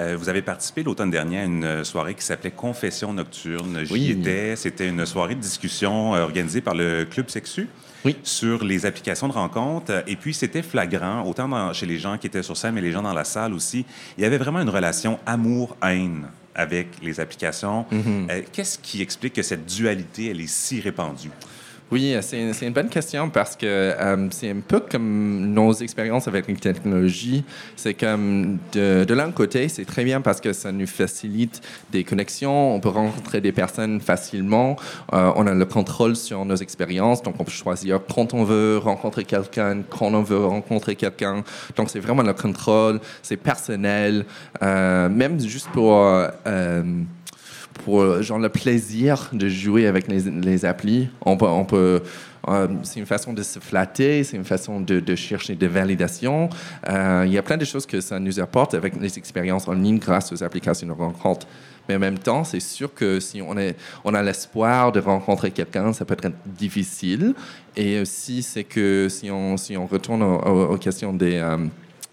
Euh, vous avez participé l'automne dernier à une euh, soirée qui s'appelait Confession nocturne. J'y Oui. étais. C'était une soirée de discussion euh, organisée par le Club Sexu Oui. sur les applications de rencontre. Et puis, c'était flagrant, autant dans- chez les gens qui étaient sur scène, mais les gens dans la salle aussi. Il y avait vraiment une relation amour-haine avec les applications. Euh, Qu'est-ce qui explique que cette dualité, elle est si répandue? Oui, c'est c'est une bonne question parce que euh, c'est un peu comme nos expériences avec les technologies. C'est comme de, l'un côté, c'est très bien parce que ça nous facilite des connexions. On peut rencontrer des personnes facilement. Euh, on a le contrôle sur nos expériences, donc on peut choisir quand on veut rencontrer quelqu'un, quand on veut rencontrer quelqu'un. Donc c'est vraiment le contrôle, c'est personnel, euh, même juste pour euh, pour genre le plaisir de jouer avec les, les applis. On peut, euh, c'est une façon de se flatter, c'est une façon de, chercher des validations. Euh, il y a plein de choses que ça nous apporte avec les expériences en ligne grâce aux applications de rencontre. Mais en même temps, c'est sûr que si on a l'espoir de rencontrer quelqu'un, ça peut être difficile. Et aussi, c'est que si on, si on retourne aux, questions des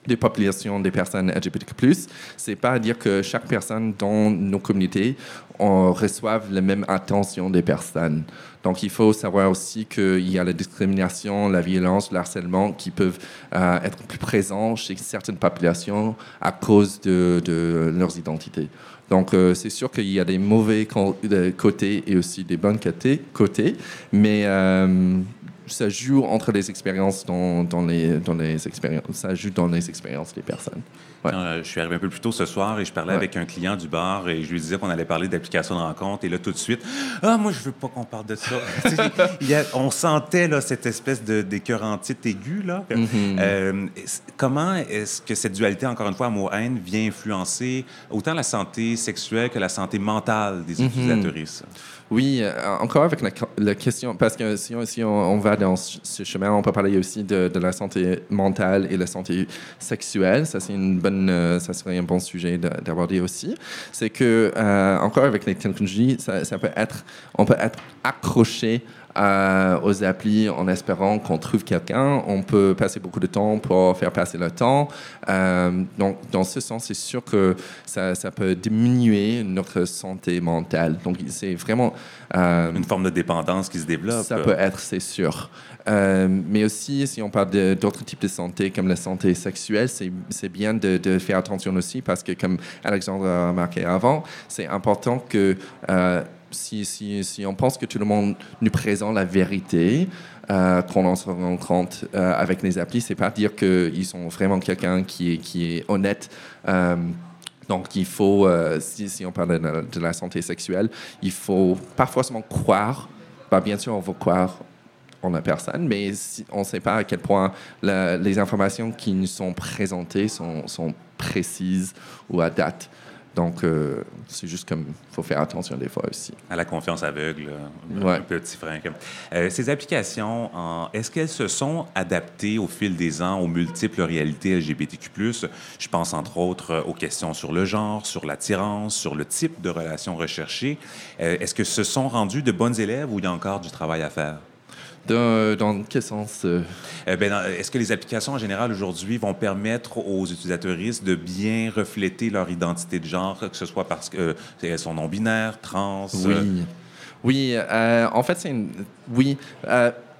des populations des personnes LGBTQ+, c'est pas à dire que chaque personne dans nos communautés reçoive la même attention des personnes. Donc, il faut savoir aussi qu'il y a la discrimination, la violence, le harcèlement qui peuvent euh, être plus présents chez certaines populations à cause de, leurs identités. Donc, euh, c'est sûr qu'il y a des mauvais côtés et aussi des bons côtés, mais euh, ça joue entre les expériences dans, dans, les, dans les expériences, ça joue dans les expériences des personnes. je suis arrivé un peu plus tôt ce soir et je parlais avec un client du bar et je lui disais qu'on allait parler d'application de rencontre et là tout de suite, ah moi je veux pas qu'on parle de ça. *laughs* on sentait là cette espèce de d'écœurantite aiguë là. Mm-hmm. Euh, comment est-ce que cette dualité encore une fois amour-haine vient influencer autant la santé sexuelle que la santé mentale des mm-hmm. utilisateurs? Oui, euh, encore avec la, question, parce que si on, va dans ce chemin, on peut parler aussi de, la santé mentale et la santé sexuelle. Ça, c'est une bonne, euh, ça serait un bon sujet d'aborder aussi. C'est que, euh, encore avec les technologies, ça, peut être, on peut être accroché euh, aux applis en espérant qu'on trouve quelqu'un. On peut passer beaucoup de temps pour faire passer le temps. Euh, donc, dans ce sens, c'est sûr que ça, ça, peut diminuer notre santé mentale. Donc, c'est vraiment... Euh, Une forme de dépendance qui se développe. Ça peut être, c'est sûr. mais aussi, si on parle d'autres types de santé, comme la santé sexuelle, c'est bien de, de, faire attention aussi parce que, comme Alexandre a remarqué avant, c'est important que si, on pense que tout le monde nous présente la vérité, euh, qu'on se rend compte euh, avec les applis, c'est pas dire qu'ils sont vraiment quelqu'un qui est, honnête. Euh, donc, il faut, euh, si, on parle de la, santé sexuelle, il faut pas forcément croire. Bah, bien sûr, on va croire en la personne, mais on ne sait pas à quel point les informations qui nous sont présentées sont précises ou à date. Donc, euh, c'est juste comme faut faire attention des fois aussi. À la confiance aveugle, un petit frein. Euh, ces applications, est-ce qu'elles se sont adaptées au fil des ans aux multiples réalités LGBTQ+. Je pense entre autres aux questions sur le genre, sur l'attirance, sur le type de relations recherchées. Euh, est-ce que ce sont rendus de bonnes élèves ou il y a encore du travail à faire? Dans, quel sens euh? Eh ben, Est-ce que les applications en général aujourd'hui vont permettre aux utilisateurs de bien refléter leur identité de genre, que ce soit parce qu'elles euh, sont non-binaires, trans? Oui. Euh? Oui, en fait, c'est une... Oui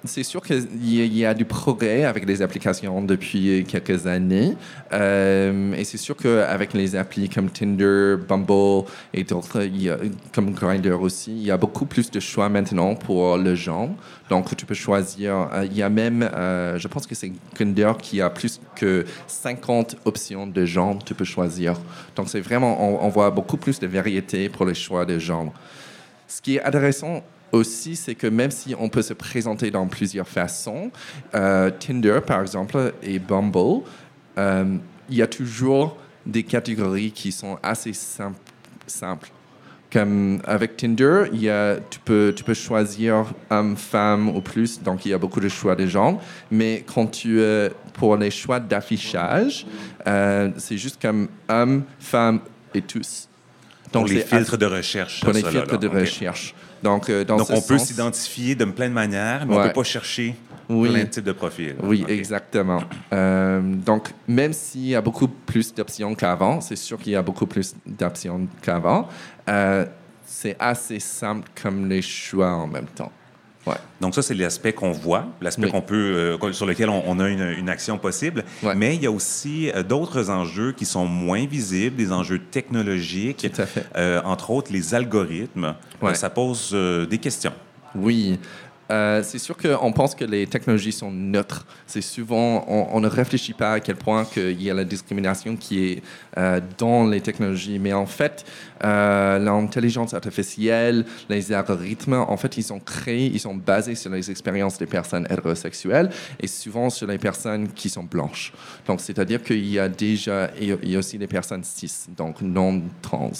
c'est sûr qu'il y, a du progrès avec les applications depuis quelques années. Euh, et c'est sûr qu'avec les applis comme Tinder, Bumble et d'autres, comme Grindr aussi, il y a beaucoup plus de choix maintenant pour le genre. Donc, tu peux choisir. Euh, il y a même, euh, je pense que c'est Grindr qui a plus que 50 options de genre tu peux choisir. Donc, c'est vraiment, on, on voit beaucoup plus de variété pour les choix de genre. Ce qui est intéressant aussi, c'est que même si on peut se présenter dans plusieurs façons, euh, Tinder, par exemple, et Bumble, euh, il y a toujours des catégories qui sont assez simples. Comme avec Tinder, y a, tu, peux, tu peux choisir homme, femme ou plus, donc il y a beaucoup de choix de genre. Mais quand tu, pour les choix d'affichage, euh, c'est juste comme homme, femme et tous. Donc, pour les filtres de recherche. Pour les filtres de recherche. Donc, euh, Donc on peut s'identifier de plein de manières, mais on ne peut pas chercher plein de types de profils. Oui, exactement. Euh, donc, même s'il y a beaucoup plus d'options qu'avant, c'est sûr qu'il y a beaucoup plus d'options qu'avant, euh, c'est assez simple comme les choix en même temps. Donc ça, c'est l'aspect qu'on voit, l'aspect qu'on peut, euh, sur lequel on, a une, action possible. Mais il y a aussi euh, d'autres enjeux qui sont moins visibles, des enjeux technologiques, Tout à fait. Euh, entre autres les algorithmes. ça pose des questions. Oui. Euh, c'est sûr qu'on pense que les technologies sont neutres. C'est souvent, on, ne réfléchit pas à quel point il y a la discrimination qui est euh, dans les technologies. Mais en fait, euh, l'intelligence artificielle, les algorithmes, en fait, ils sont créés, ils sont basés sur les expériences des personnes hétérosexuelles et souvent sur les personnes qui sont blanches. Donc, c'est-à-dire qu'il y a déjà, il y a aussi des personnes cis, donc non trans.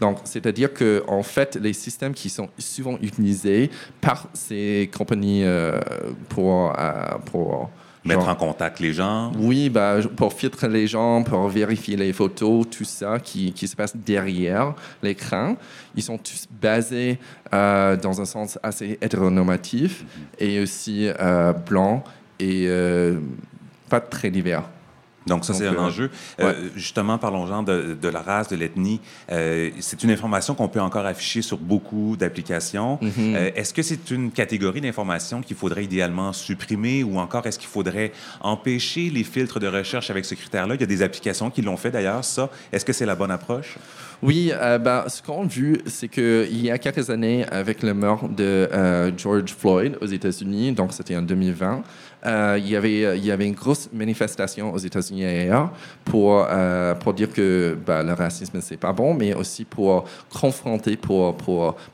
Donc, c'est-à-dire que en fait, les systèmes qui sont souvent utilisés par ces compagnies euh, pour, euh, pour Mettre en contact les gens. Oui, bah, pour filtrer les gens, pour vérifier les photos, tout ça qui, qui se passe derrière l'écran. Ils sont tous basés euh, dans un sens assez hétéronormatif mm-hmm. et aussi blanc et pas très divers. Donc, ça, c'est un euh, enjeu. Euh, justement, parlons-en de, de, la race, de l'ethnie. Euh, c'est une information qu'on peut encore afficher sur beaucoup d'applications. Mhm. est-ce que c'est une catégorie d'informations qu'il faudrait idéalement supprimer ou encore est-ce qu'il faudrait empêcher les filtres de recherche avec ce critère-là? Il y a des applications qui l'ont fait d'ailleurs, ça. Est-ce que c'est la bonne approche? Oui, ben, ce qu'on a vu, c'est qu'il y a quelques années, avec le meurtre de George Floyd aux États-Unis, donc c'était en 2020, euh, il, y avait, euh, il y avait une grosse manifestation aux États-Unis et ailleurs pour, euh, dire que bah, le racisme, c'est pas bon, mais aussi pour confronter, pour,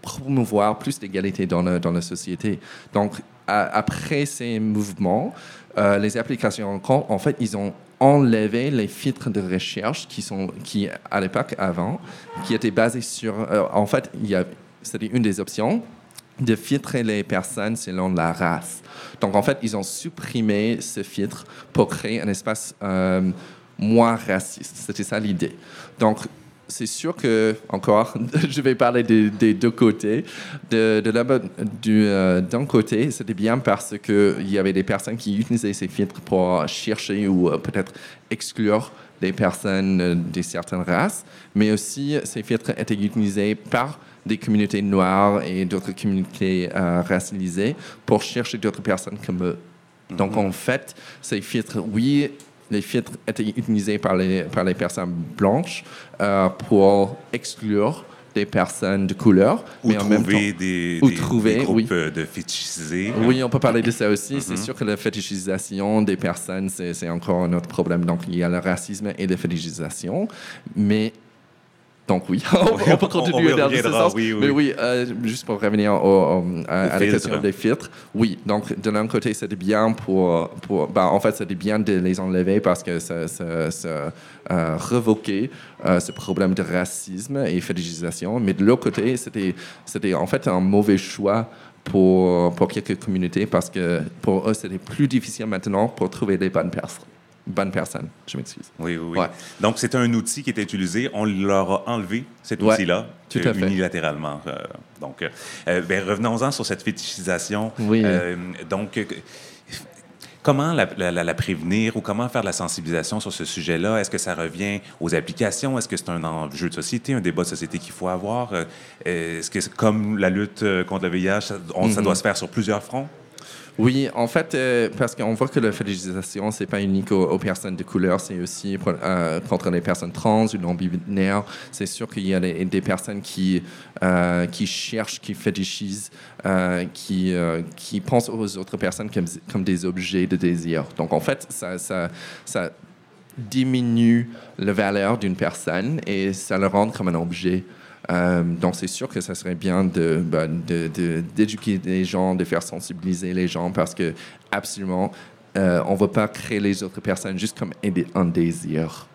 promouvoir plus d'égalité dans, la société. Donc, après ces mouvements, les applications, en fait, ils ont enlevé les filtres de recherche qui sont, qui, à l'époque avant, qui étaient basés sur, en fait, c'était une des options de filtrer les personnes selon la race. Donc, en fait, ils ont supprimé ce filtre pour créer un espace euh, moins raciste. C'était ça l'idée. Donc, c'est sûr que, encore, *laughs* je vais parler des, deux côtés. De, euh, d'un côté, c'était bien parce qu'il y avait des personnes qui utilisaient ces filtres pour chercher ou euh, peut-être exclure des personnes de certaines races, mais aussi ces filtres étaient utilisés par des communautés noires et d'autres communautés euh, racialisées pour chercher d'autres personnes comme eux. Donc, mhm. en fait, ces filtres, oui, les filtres étaient utilisés par les, par les personnes blanches euh, pour exclure des personnes de couleur. Ou mais en même temps, des, ou trouver, des groupes euh, de fétichisés. Oui, on peut parler de ça aussi. C'est mhm. sûr que la fétichisation des personnes, c'est encore un autre problème. Donc, il y a le racisme et la fétichisation. Mais donc oui, on, peut *laughs* continuer dans ce sens. Mais oui, euh, juste pour revenir à, la question des filtres, oui, donc de l'un côté, c'était bien pour... pour ben, en fait, c'était bien de les enlever parce que ça, ça, ça euh, revoquait euh, ce problème de racisme et fétichisation. Mais de l'autre côté, c'était, c'était en fait un mauvais choix pour, pour quelques communautés parce que pour eux, c'était plus difficile maintenant pour trouver les bonnes personnes bonne personne. Je m'excuse. Oui, oui, oui. Donc, c'est un outil qui était utilisé. On leur a enlevé cet outil-là unilatéralement. Euh, donc, euh, ben, revenons-en sur cette fétichisation. Oui. Euh, donc, comment la, la, prévenir ou comment faire de la sensibilisation sur ce sujet-là? Est-ce que ça revient aux applications? Est-ce que c'est un enjeu de société, un débat de société qu'il faut avoir? Est-ce que, comme la lutte contre le VIH, ça, ça doit se faire sur plusieurs fronts? Oui, en fait, euh, parce qu'on voit que la fétichisation, c'est pas unique aux, personnes de couleur, c'est aussi euh, contre les personnes trans ou non-binaires. C'est sûr qu'il y a des, personnes qui, euh, qui cherchent, qui fétichisent, qui, qui pensent aux autres personnes comme, comme des objets de désir. Donc, en fait, ça, ça, ça diminue la valeur d'une personne et ça le rend comme un objet. Euh, donc, c'est sûr que ça serait bien bah, d'éduquer de, les gens, de faire sensibiliser les gens parce que, absolument, euh, on ne va pas créer les autres personnes juste comme un désir.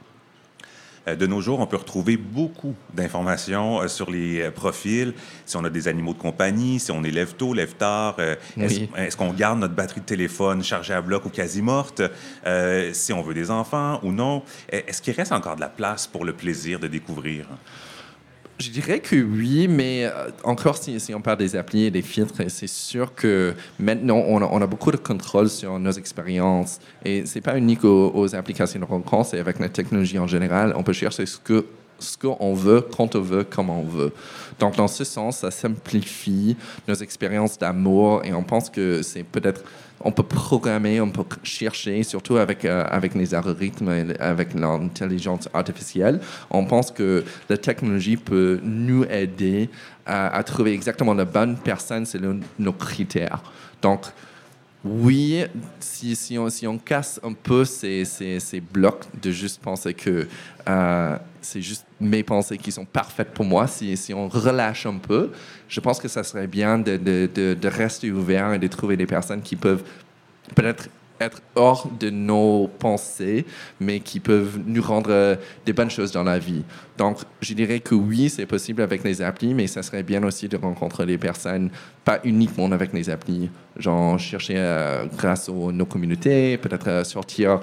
Euh, de nos jours, on peut retrouver beaucoup d'informations sur les profils. Si on a des animaux de compagnie, si on est lève tôt, lève tard, est-ce qu'on garde notre batterie de téléphone chargée à bloc ou quasi morte, si on veut des enfants ou non. Est-ce qu'il reste encore de la place pour le plaisir de découvrir? Je dirais que oui, mais euh, encore si, on parle des applis et des filtres, c'est sûr que maintenant on a, beaucoup de contrôle sur nos expériences et c'est pas unique aux, applications de rencontre, c'est avec la technologie en général. On peut chercher ce que ce qu'on veut, quand on veut, comme on veut. Donc, dans ce sens, ça simplifie nos expériences d'amour et on pense que c'est peut-être on peut programmer, on peut chercher, surtout avec, euh, avec les algorithmes, et avec l'intelligence artificielle. On pense que la technologie peut nous aider à, trouver exactement la bonne personne selon nos critères. Donc, oui, si, si, on, si on casse un peu ces, ces, ces blocs de juste penser que euh, c'est juste mes pensées qui sont parfaites pour moi, si, si on relâche un peu, je pense que ça serait bien de, de, de, de rester ouvert et de trouver des personnes qui peuvent peut-être être hors de nos pensées, mais qui peuvent nous rendre euh, des bonnes choses dans la vie. Donc, je dirais que oui, c'est possible avec les applis, mais ça serait bien aussi de rencontrer des personnes, pas uniquement avec les applis, genre chercher euh, grâce aux nos communautés, peut-être euh, sortir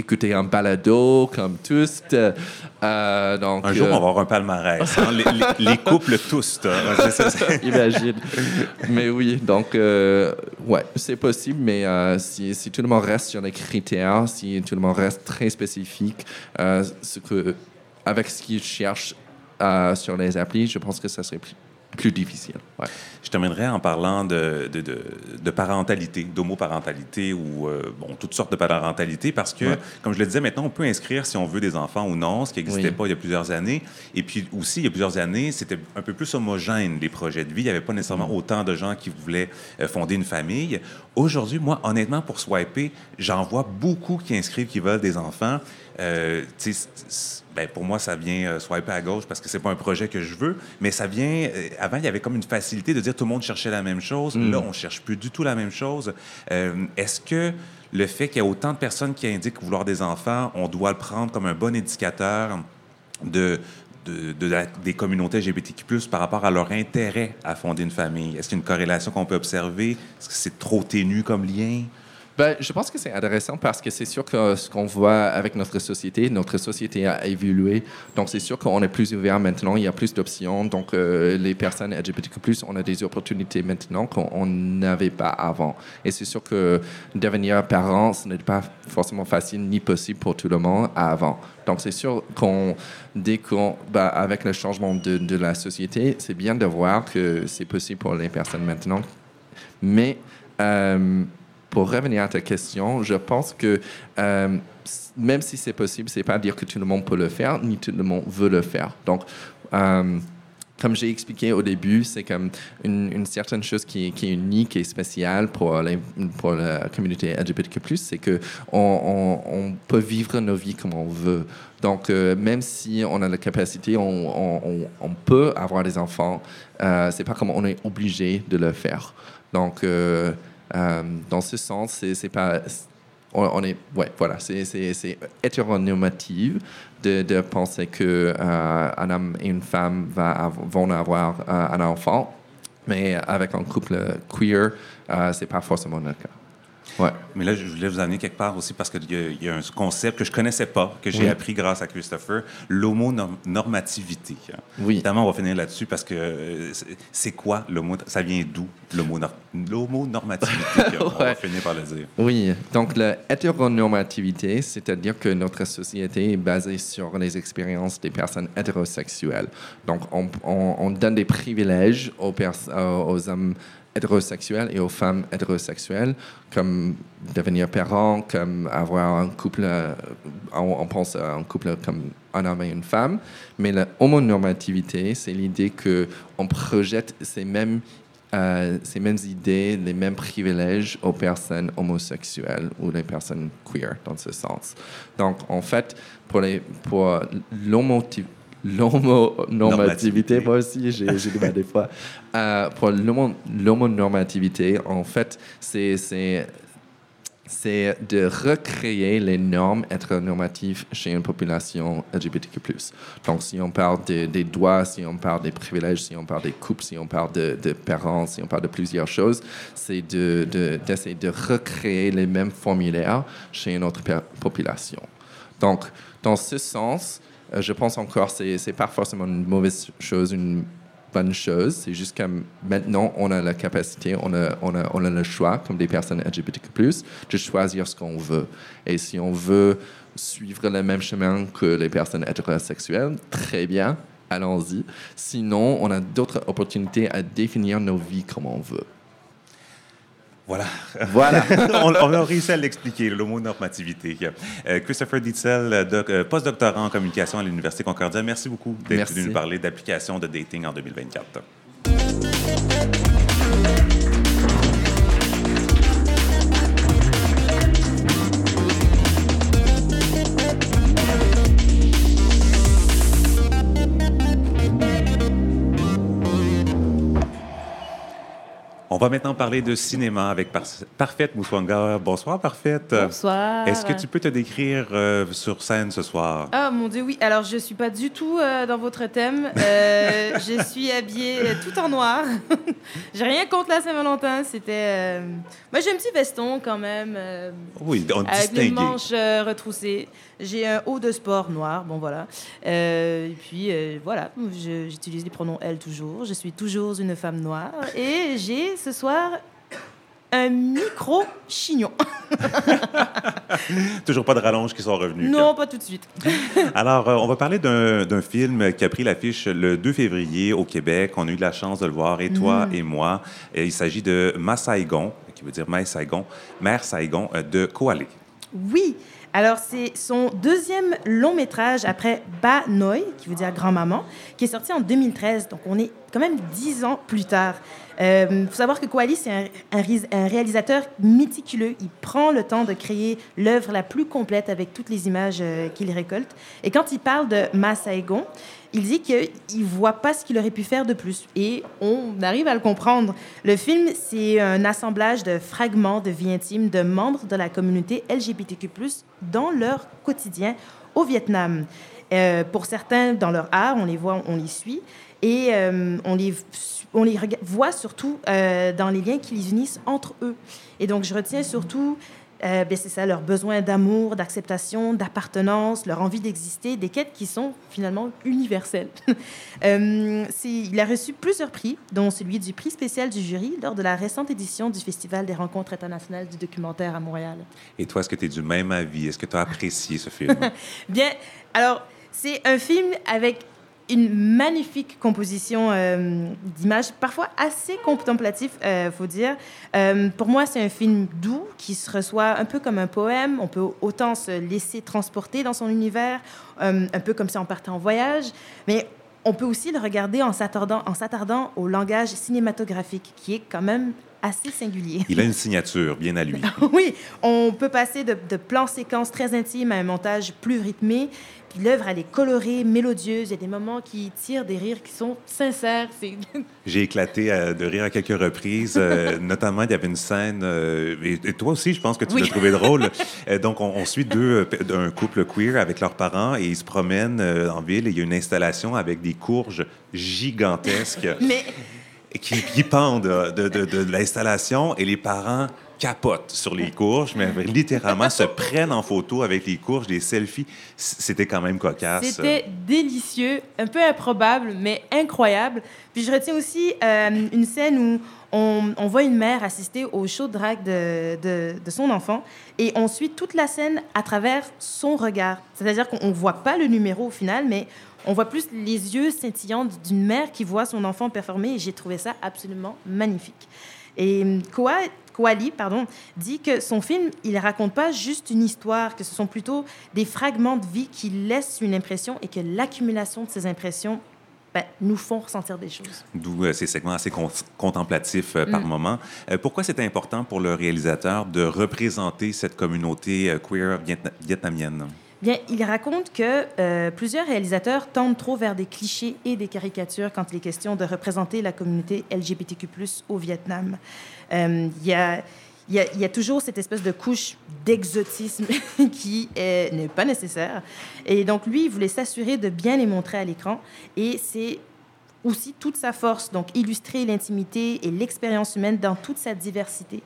écouter un balado comme tous. Euh, donc, un jour, euh, on va avoir un palmarès. hein, les, les- les couples tous. *laughs* Imagine. mais oui, donc, euh, ouais, c'est possible, mais euh, si, si tout le monde reste sur les critères, si tout le monde reste très spécifique, euh, ce que, avec ce qu'ils cherchent euh, sur les applis, je pense que ça serait plus, plus difficile. Ouais. Je terminerai en parlant de, de, de- de parentalité, d'homoparentalité ou euh, bon, toutes sortes de parentalité parce que, Ouais. comme je le disais, maintenant, on peut inscrire si on veut des enfants ou non, ce qui n'existait Oui. pas il y a plusieurs années. Et puis aussi, il y a plusieurs années, c'était un peu plus homogène, les projets de vie. Il n'y avait pas nécessairement Mm. autant de gens qui voulaient euh, fonder une famille. Aujourd'hui, moi, honnêtement, pour swiper, j'en vois beaucoup qui inscrivent qui veulent des enfants. Euh, ben, pour moi, ça vient euh, swiper à gauche parce que c'est pas un projet que je veux, mais ça vient. euh, avant, il y avait comme une facilité de dire tout le monde cherchait la même chose. Là, on cherche plus du tout la même chose. Euh, Est-ce que le fait qu'il y a autant de personnes qui indiquent vouloir des enfants, on doit le prendre comme un bon indicateur de, de, de la- des communautés LGBTQ+, par rapport à leur intérêt à fonder une famille? Est-ce qu'il y a une corrélation qu'on peut observer? Est-ce que c'est trop ténu comme lien? Ben, je pense que c'est intéressant parce que c'est sûr que ce qu'on voit avec notre société, notre société a évolué. Donc, c'est sûr qu'on est plus ouvert maintenant, il y a plus d'options. Donc, euh, les personnes LGBTQ+, on a des opportunités maintenant qu'on n'avait pas avant. Et c'est sûr que devenir parent, ce n'est pas forcément facile ni possible pour tout le monde avant. Donc, c'est sûr qu'on, dès qu'on, ben, avec le changement de, la société, c'est bien de voir que c'est possible pour les personnes maintenant. Mais, euh, pour revenir à ta question, je pense que euh, même si c'est possible, c'est pas dire que tout le monde peut le faire, ni tout le monde veut le faire. Donc, euh, comme j'ai expliqué au début, c'est comme une, une certaine chose qui est, unique et spéciale pour, la communauté LGBTQ+, c'est que on, peut vivre nos vies comme on veut. Donc, euh, même si on a la capacité, on, peut avoir des enfants, euh, c'est pas comme on est obligé de le faire. Donc, dans ce sens, c'est pas. On, est, ouais, voilà, c'est- hétéronormatif de, de penser que euh, un homme et une femme vont avoir euh, un enfant, mais avec un couple queer, euh, c'est pas forcément le cas. Ouais. Mais là, je voulais vous amener quelque part aussi parce qu'il y, a- il y a un concept que je connaissais pas, que j'ai Oui. appris grâce à Christopher, l'homonormativité. Oui. Évidemment, on va finir là-dessus parce que euh, c'est- quoi l'homo... Ça vient d'où, l'homonor- l'homonormativité? *laughs* On va finir par le dire. Oui, donc la hétéronormativité, c'est-à-dire que notre société est basée sur les expériences des personnes hétérosexuelles. Donc on, on- on donne des privilèges aux, pers- aux hommes hétérosexuels et aux femmes hétérosexuelles, comme devenir parent, comme avoir un couple, euh, on, on pense à un couple comme un homme et une femme. Mais la homonormativité, c'est l'idée qu'on projette ces mêmes euh, ces mêmes idées, les mêmes privilèges aux personnes homosexuelles ou les personnes queer dans ce sens. Donc, en fait, pour, les, pour l'homonormativité, Normativité. moi aussi, j'ai du mal des fois. *laughs* Euh, pour l'homo- l'homonormativité, en fait, c'est c'est- de recréer les normes hétéronormatives chez une population LGBTQ+. Donc, si on parle de- des droits, si on parle des privilèges, si on parle des couples, si on parle de, de parents, si on parle de plusieurs choses, c'est d'essayer de, de recréer les mêmes formulaires chez une autre population. Donc, dans ce sens, je pense encore c'est c'est pas forcément une mauvaise chose, une bonne chose. C'est juste que maintenant, on a la capacité, on a, on a, on a le choix, comme des personnes LGBTQ+, de choisir ce qu'on veut. Et si on veut suivre le même chemin que les personnes hétérosexuelles, très bien, allons-y. Sinon, on a d'autres opportunités à définir nos vies comme on veut. Voilà. Voilà. *laughs* on, on a réussi à l'expliquer, l'homonormativité. Euh, Christopher Dietzel, doc- euh, postdoctorant en communication à l'Université Concordia, merci beaucoup d'être venu nous parler d'application de dating en 2024. Va maintenant parler de cinéma avec Par Parfaite Mouswanga. Bonsoir, Parfaite. Bonsoir. Est-ce que tu peux te décrire euh, sur scène ce soir? Ah, mon Dieu, oui. Alors, je suis pas du tout euh, dans votre thème. Euh, *laughs* je suis habillée tout en noir. *laughs* j'ai rien contre la Saint-Valentin. C'était... Moi, j'ai un petit veston quand même. oui, on Avec les manches retroussées. J'ai un haut de sport noir. Bon, voilà. et puis, voilà. J'utilise les pronoms elle toujours. Je suis toujours une femme noire. Et j'ai ce soir un micro chignon. *laughs* Toujours pas de rallonge qui sont revenus. Non, pas tout de suite. *laughs* Alors, euh, on va parler d'un film qui a pris l'affiche le 2 février au Québec. On a eu de la chance de le voir, et toi mm. et moi. Et il s'agit de Ma Saigon, qui veut dire Mère Saigon, Mère Saigon euh, de Koalé. Oui. Alors, c'est son deuxième long métrage après Ba Noi, qui veut dire grand-maman, qui est sorti en 2013. Donc, on est quand même dix ans plus tard. Il euh, faut savoir que Koali, c'est un, un, réalisateur méticuleux. Il prend le temps de créer l'œuvre la plus complète avec toutes les images euh, qu'il récolte. Et quand il parle de Ma Saigon, il dit qu'il voit pas ce qu'il aurait pu faire de plus. Et on arrive à le comprendre. Le film, c'est un assemblage de fragments de vie intime de membres de la communauté LGBTQ, dans leur quotidien au Vietnam. Euh, pour certains, dans leur art, on les voit, on les suit. Et on les on les voit surtout euh, dans les liens qui les unissent entre eux. Et donc, je retiens surtout, euh, ben, c'est ça, leur besoin d'amour, d'acceptation, d'appartenance, leur envie d'exister, des quêtes qui sont finalement universelles. *laughs* euh, il a reçu plusieurs prix, dont celui du prix spécial du jury lors de la récente édition du Festival des rencontres internationales du documentaire à Montréal. Et toi, est-ce que tu es du même avis? Est-ce que tu as apprécié ce film? *laughs* Bien, alors, c'est un film avec une magnifique composition euh, d'images, parfois assez contemplatif, il euh, faut dire. Euh, pour moi, c'est un film doux qui se reçoit un peu comme un poème. On peut autant se laisser transporter dans son univers, un peu comme si on partait en voyage, mais on peut aussi le regarder en s'attardant, en s'attardant au langage cinématographique, qui est quand même assez singulier. Il a une signature bien à lui. *laughs* oui, on peut passer de, de plans séquences très intimes à un montage plus rythmé. Puis l'œuvre, elle est colorée, mélodieuse. Il y a des moments qui tirent des rires qui sont sincères. *laughs* J'ai éclaté euh, de rire à quelques reprises. Euh, *laughs* notamment, il y avait une scène, euh, et, toi aussi, je pense que tu l'as trouvé drôle. donc, on, suit deux, un couple queer avec leurs parents et ils se promènent en ville et il y a une installation avec des courges gigantesques. Mais qui, pendent de, de, de, l'installation et les parents capotent sur les courges, mais littéralement se prennent en photo avec les courges, des selfies. C'était quand même cocasse. C'était délicieux, un peu improbable, mais incroyable. Puis je retiens aussi euh, une scène où on, voit une mère assister au show de drague de, de, de, son enfant et on suit toute la scène à travers son regard. C'est-à-dire qu'on ne voit pas le numéro au final, mais on voit plus les yeux scintillants d'une mère qui voit son enfant performer et j'ai trouvé ça absolument magnifique. Et hum, Koali pardon, dit que son film, il raconte pas juste une histoire, que ce sont plutôt des fragments de vie qui laissent une impression et que l'accumulation de ces impressions ben, nous font ressentir des choses. D'où euh, ces segments assez contemplatifs euh, par mm. moment. Euh, pourquoi c'est important pour le réalisateur de représenter cette communauté queer vietnamienne? Bien, il raconte que euh, plusieurs réalisateurs tendent trop vers des clichés et des caricatures quand il est question de représenter la communauté LGBTQ+ au Vietnam. Euh, il y y, a, toujours cette espèce de couche d'exotisme *laughs* qui n'est pas nécessaire. Et donc, lui, il voulait s'assurer de bien les montrer à l'écran. Et c'est aussi toute sa force, donc illustrer l'intimité et l'expérience humaine dans toute sa diversité.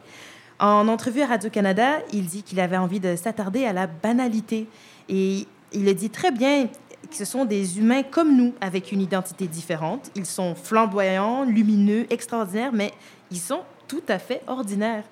En entrevue à Radio-Canada, il dit qu'il avait envie de s'attarder à la banalité et il le dit très bien que ce sont des humains comme nous, avec une identité différente. Ils sont flamboyants, lumineux, extraordinaires, mais ils sont tout à fait ordinaires.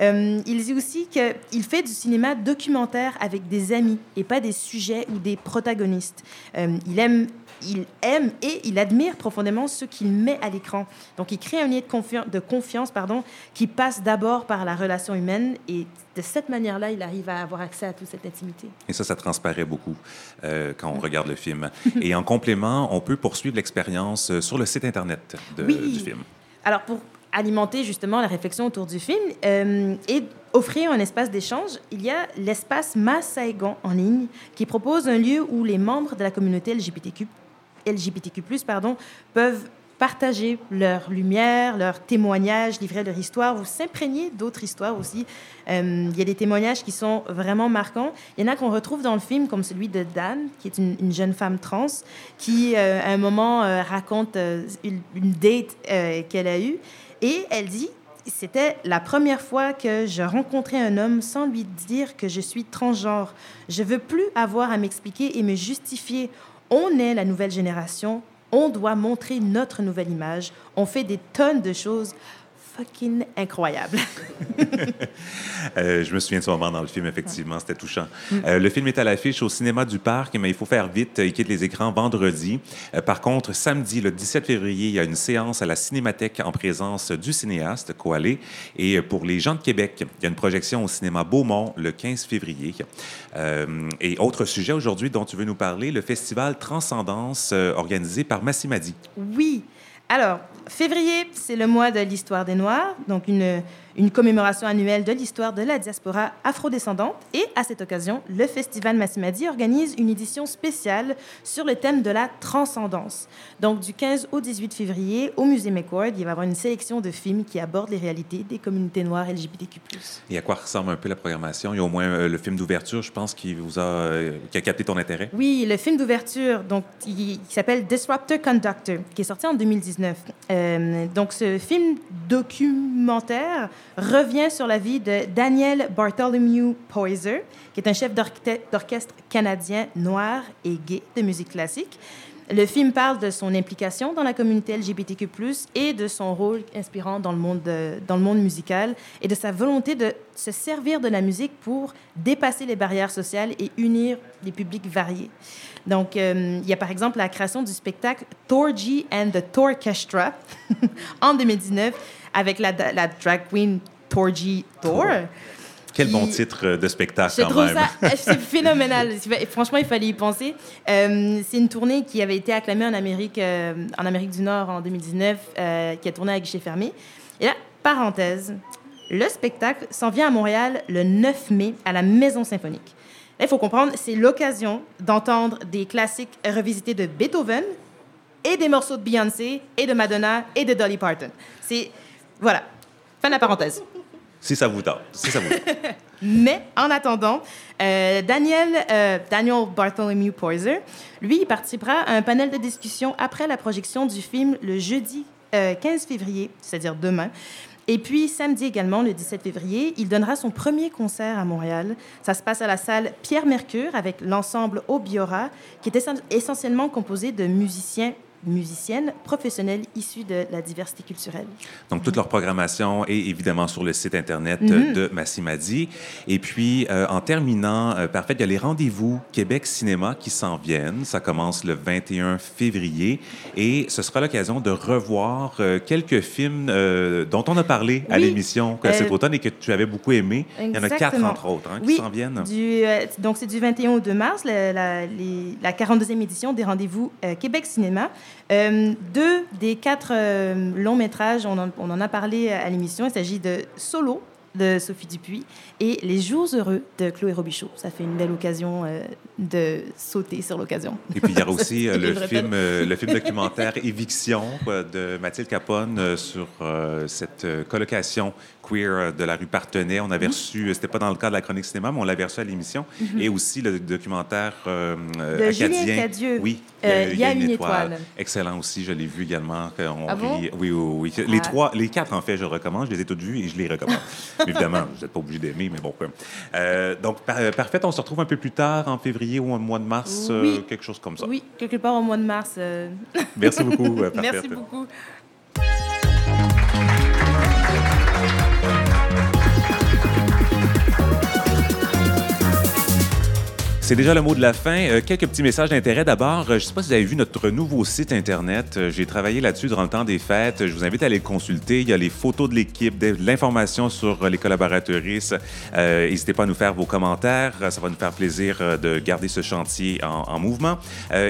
Euh, il dit aussi qu'il fait du cinéma documentaire avec des amis et pas des sujets ou des protagonistes. Euh, il aime il aime et il admire profondément ce qu'il met à l'écran. Donc, il crée un lien de, de confiance pardon, qui passe d'abord par la relation humaine et de cette manière-là, il arrive à avoir accès à toute cette intimité. Et ça, ça transparaît beaucoup euh, quand on regarde le film. *laughs* et en complément, on peut poursuivre l'expérience euh, sur le site Internet du film. Alors, pour alimenter justement la réflexion autour du film euh, et offrir un espace d'échange, il y a l'espace Ma Saigon en ligne qui propose un lieu où les membres de la communauté LGBTQ LGBTQ+, pardon, peuvent partager leur lumière, leurs témoignages, livrer leur histoire, vous s'imprégner d'autres histoires aussi. Euh, il y a des témoignages qui sont vraiment marquants. Il y en a qu'on retrouve dans le film, comme celui de Dan, qui est une, jeune femme trans, qui euh, à un moment euh, raconte une, une, date qu'elle a eue. Et elle dit, c'était la première fois que je rencontrais un homme sans lui dire que je suis transgenre. Je veux plus avoir à m'expliquer et me justifier. On est la nouvelle génération. On doit montrer notre nouvelle image. On fait des tonnes de choses fucking incroyable. *laughs* Euh, je me souviens de ce moment dans le film, effectivement, c'était touchant. Euh, le film est à l'affiche au cinéma du Parc, mais il faut faire vite, il quitte les écrans vendredi. Euh, par contre, samedi, le 17 février, il y a une séance à la Cinémathèque en présence du cinéaste Koalé. Et pour les gens de Québec, il y a une projection au cinéma Beaumont le 15 février. et autre sujet aujourd'hui dont tu veux nous parler, le festival Transcendance organisé par Massimadi. Oui. Alors, février, c'est le mois de l'histoire des Noirs, donc une une commémoration annuelle de l'histoire de la diaspora afrodescendante. Et à cette occasion, le Festival Massimadi organise une édition spéciale sur le thème de la transcendance. Donc, du 15 au 18 février, au Musée McCord, il va y avoir une sélection de films qui abordent les réalités des communautés noires LGBTQ. Et à quoi ressemble un peu la programmation? Il y a au moins euh, le film d'ouverture, je pense, qui vous a, euh, qui a capté ton intérêt. Oui, le film d'ouverture, donc, qui, s'appelle Disruptor Conductor, qui est sorti en 2019. Euh, donc, ce film documentaire revient sur la vie de Daniel Bartholomew Poyser, qui est un chef d'orchestre canadien noir et gay de musique classique. Le film parle de son implication dans la communauté LGBTQ+, et de son rôle inspirant dans le monde, musical, et de sa volonté de se servir de la musique pour dépasser les barrières sociales et unir des publics variés. Donc, euh, il y a par exemple la création du spectacle Torgy and the Torchestra *laughs* en 2019 avec la, la drag queen Torgy Thor. Quel bon titre de spectacle, je quand trouve même. ça c'est *laughs* phénoménal. Franchement, il fallait y penser. Euh, c'est une tournée qui avait été acclamée en Amérique, euh, en Amérique du Nord en 2019, euh, qui a tourné à guichet fermé. Et là, parenthèse, le spectacle s'en vient à Montréal le 9 mai à la Maison Symphonique. Là, il faut comprendre, c'est l'occasion d'entendre des classiques revisités de Beethoven et des morceaux de Beyoncé et de Madonna et de Dolly Parton. C'est... Voilà. Fin de la parenthèse. Si ça vous tente. Si ça vous *laughs* Mais en attendant, euh, Daniel, euh, Daniel Bartholomew Poyser, lui, il participera à un panel de discussion après la projection du film le jeudi 15 euh, février, c'est-à-dire demain. Et puis, samedi également, le 17 février, il donnera son premier concert à Montréal. Ça se passe à la salle Pierre Mercure avec l'ensemble Obiora, qui est essentiellement composé de musiciens musiciennes professionnelles issues de la diversité culturelle. Donc, toute leur programmation est évidemment sur le site Internet mhm. de Massimadi. Et puis, euh, en terminant, euh, parfait, il y a les rendez-vous Québec Cinéma qui s'en viennent. Ça commence le 21 février et ce sera l'occasion de revoir euh, quelques films dont on a parlé à l'émission cet automne et que tu avais beaucoup aimé. Il y en a quatre, entre autres, hein, qui s'en viennent. Du, donc, c'est du 21 au 2 mars, la, la, la 42e édition des rendez-vous Québec Cinéma. Euh, deux des quatre euh, longs métrages, on en, a parlé à l'émission, il s'agit de Solo de Sophie Dupuis et Les Jours heureux de Chloé Robichaud. Ça fait une belle occasion euh, de sauter sur l'occasion. Et puis il y a *laughs* aussi le, film, le *laughs* film documentaire Éviction de Mathilde Capone sur cette colocation queer euh, de la rue Partenay. On avait mhm. reçu, euh, c'était pas dans le cadre de la chronique cinéma, mais on l'avait reçu à l'émission. Mhm. Et aussi le documentaire euh, de acadien. Cadieux. Oui, il y a, une, étoile. Excellent aussi, je l'ai vu également. On ah oui, oui, oui. Les ah. trois, les quatre en fait, je le recommande. Je les ai toutes vues et je les recommande. *laughs* Évidemment, vous n'êtes pas obligé d'aimer, mais bon. donc parfait, on se retrouve un peu plus tard en février ou au mois de mars, quelque chose comme ça. Oui, quelque part au mois de mars. Merci beaucoup. *laughs* Merci beaucoup. C'est déjà le mot de la fin. Euh, quelques petits messages d'intérêt. D'abord, euh, je ne sais pas si vous avez vu notre nouveau site Internet. Euh, j'ai travaillé là-dessus durant le temps des fêtes. Je vous invite à aller le consulter. Il y a les photos de l'équipe, de l'information sur les collaboratrices. N'hésitez pas à nous faire vos commentaires. Ça va nous faire plaisir de garder ce chantier en, mouvement.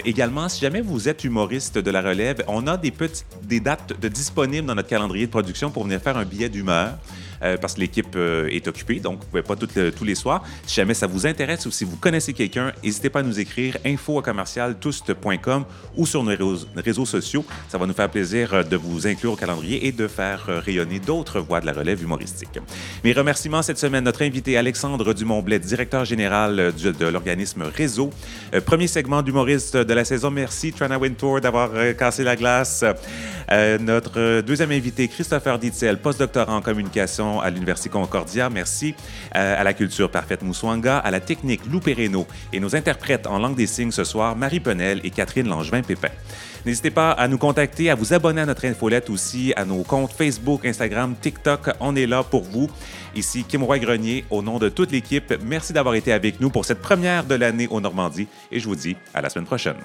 également, si jamais vous êtes humoriste de la relève, on a des, dates disponibles dans notre calendrier de production pour venir faire un billet d'humeur. Euh, parce que l'équipe euh, est occupée, donc vous ne pouvez pas toutes le- tous les soirs. Si jamais ça vous intéresse ou si vous connaissez quelqu'un, n'hésitez pas à nous écrire info ou sur nos réseaux, sociaux. Ça va nous faire plaisir euh, de vous inclure au calendrier et de faire rayonner d'autres voix de la relève humoristique. Mes remerciements cette semaine, notre invité Alexandre Dumont-Blais, directeur général de l'organisme Réseau. Premier segment d'humoriste de la saison. Merci, Trana Wintour, d'avoir cassé la glace. Notre deuxième invité, Christopher Ditzel, postdoctorant en communication à l'Université Concordia. Merci euh, à la culture parfaite Moussouanga, à la technique Lou Perreno et nos interprètes en langue des signes ce soir, Marie Penel et Catherine Langevin-Pépin. N'hésitez pas à nous contacter, à vous abonner à notre infolette aussi, à nos comptes Facebook, Instagram, TikTok. On est là pour vous. Ici Kim Roy-Grenier, au nom de toute l'équipe, merci d'avoir été avec nous pour cette première de l'année au Normandie et je vous dis à la semaine prochaine.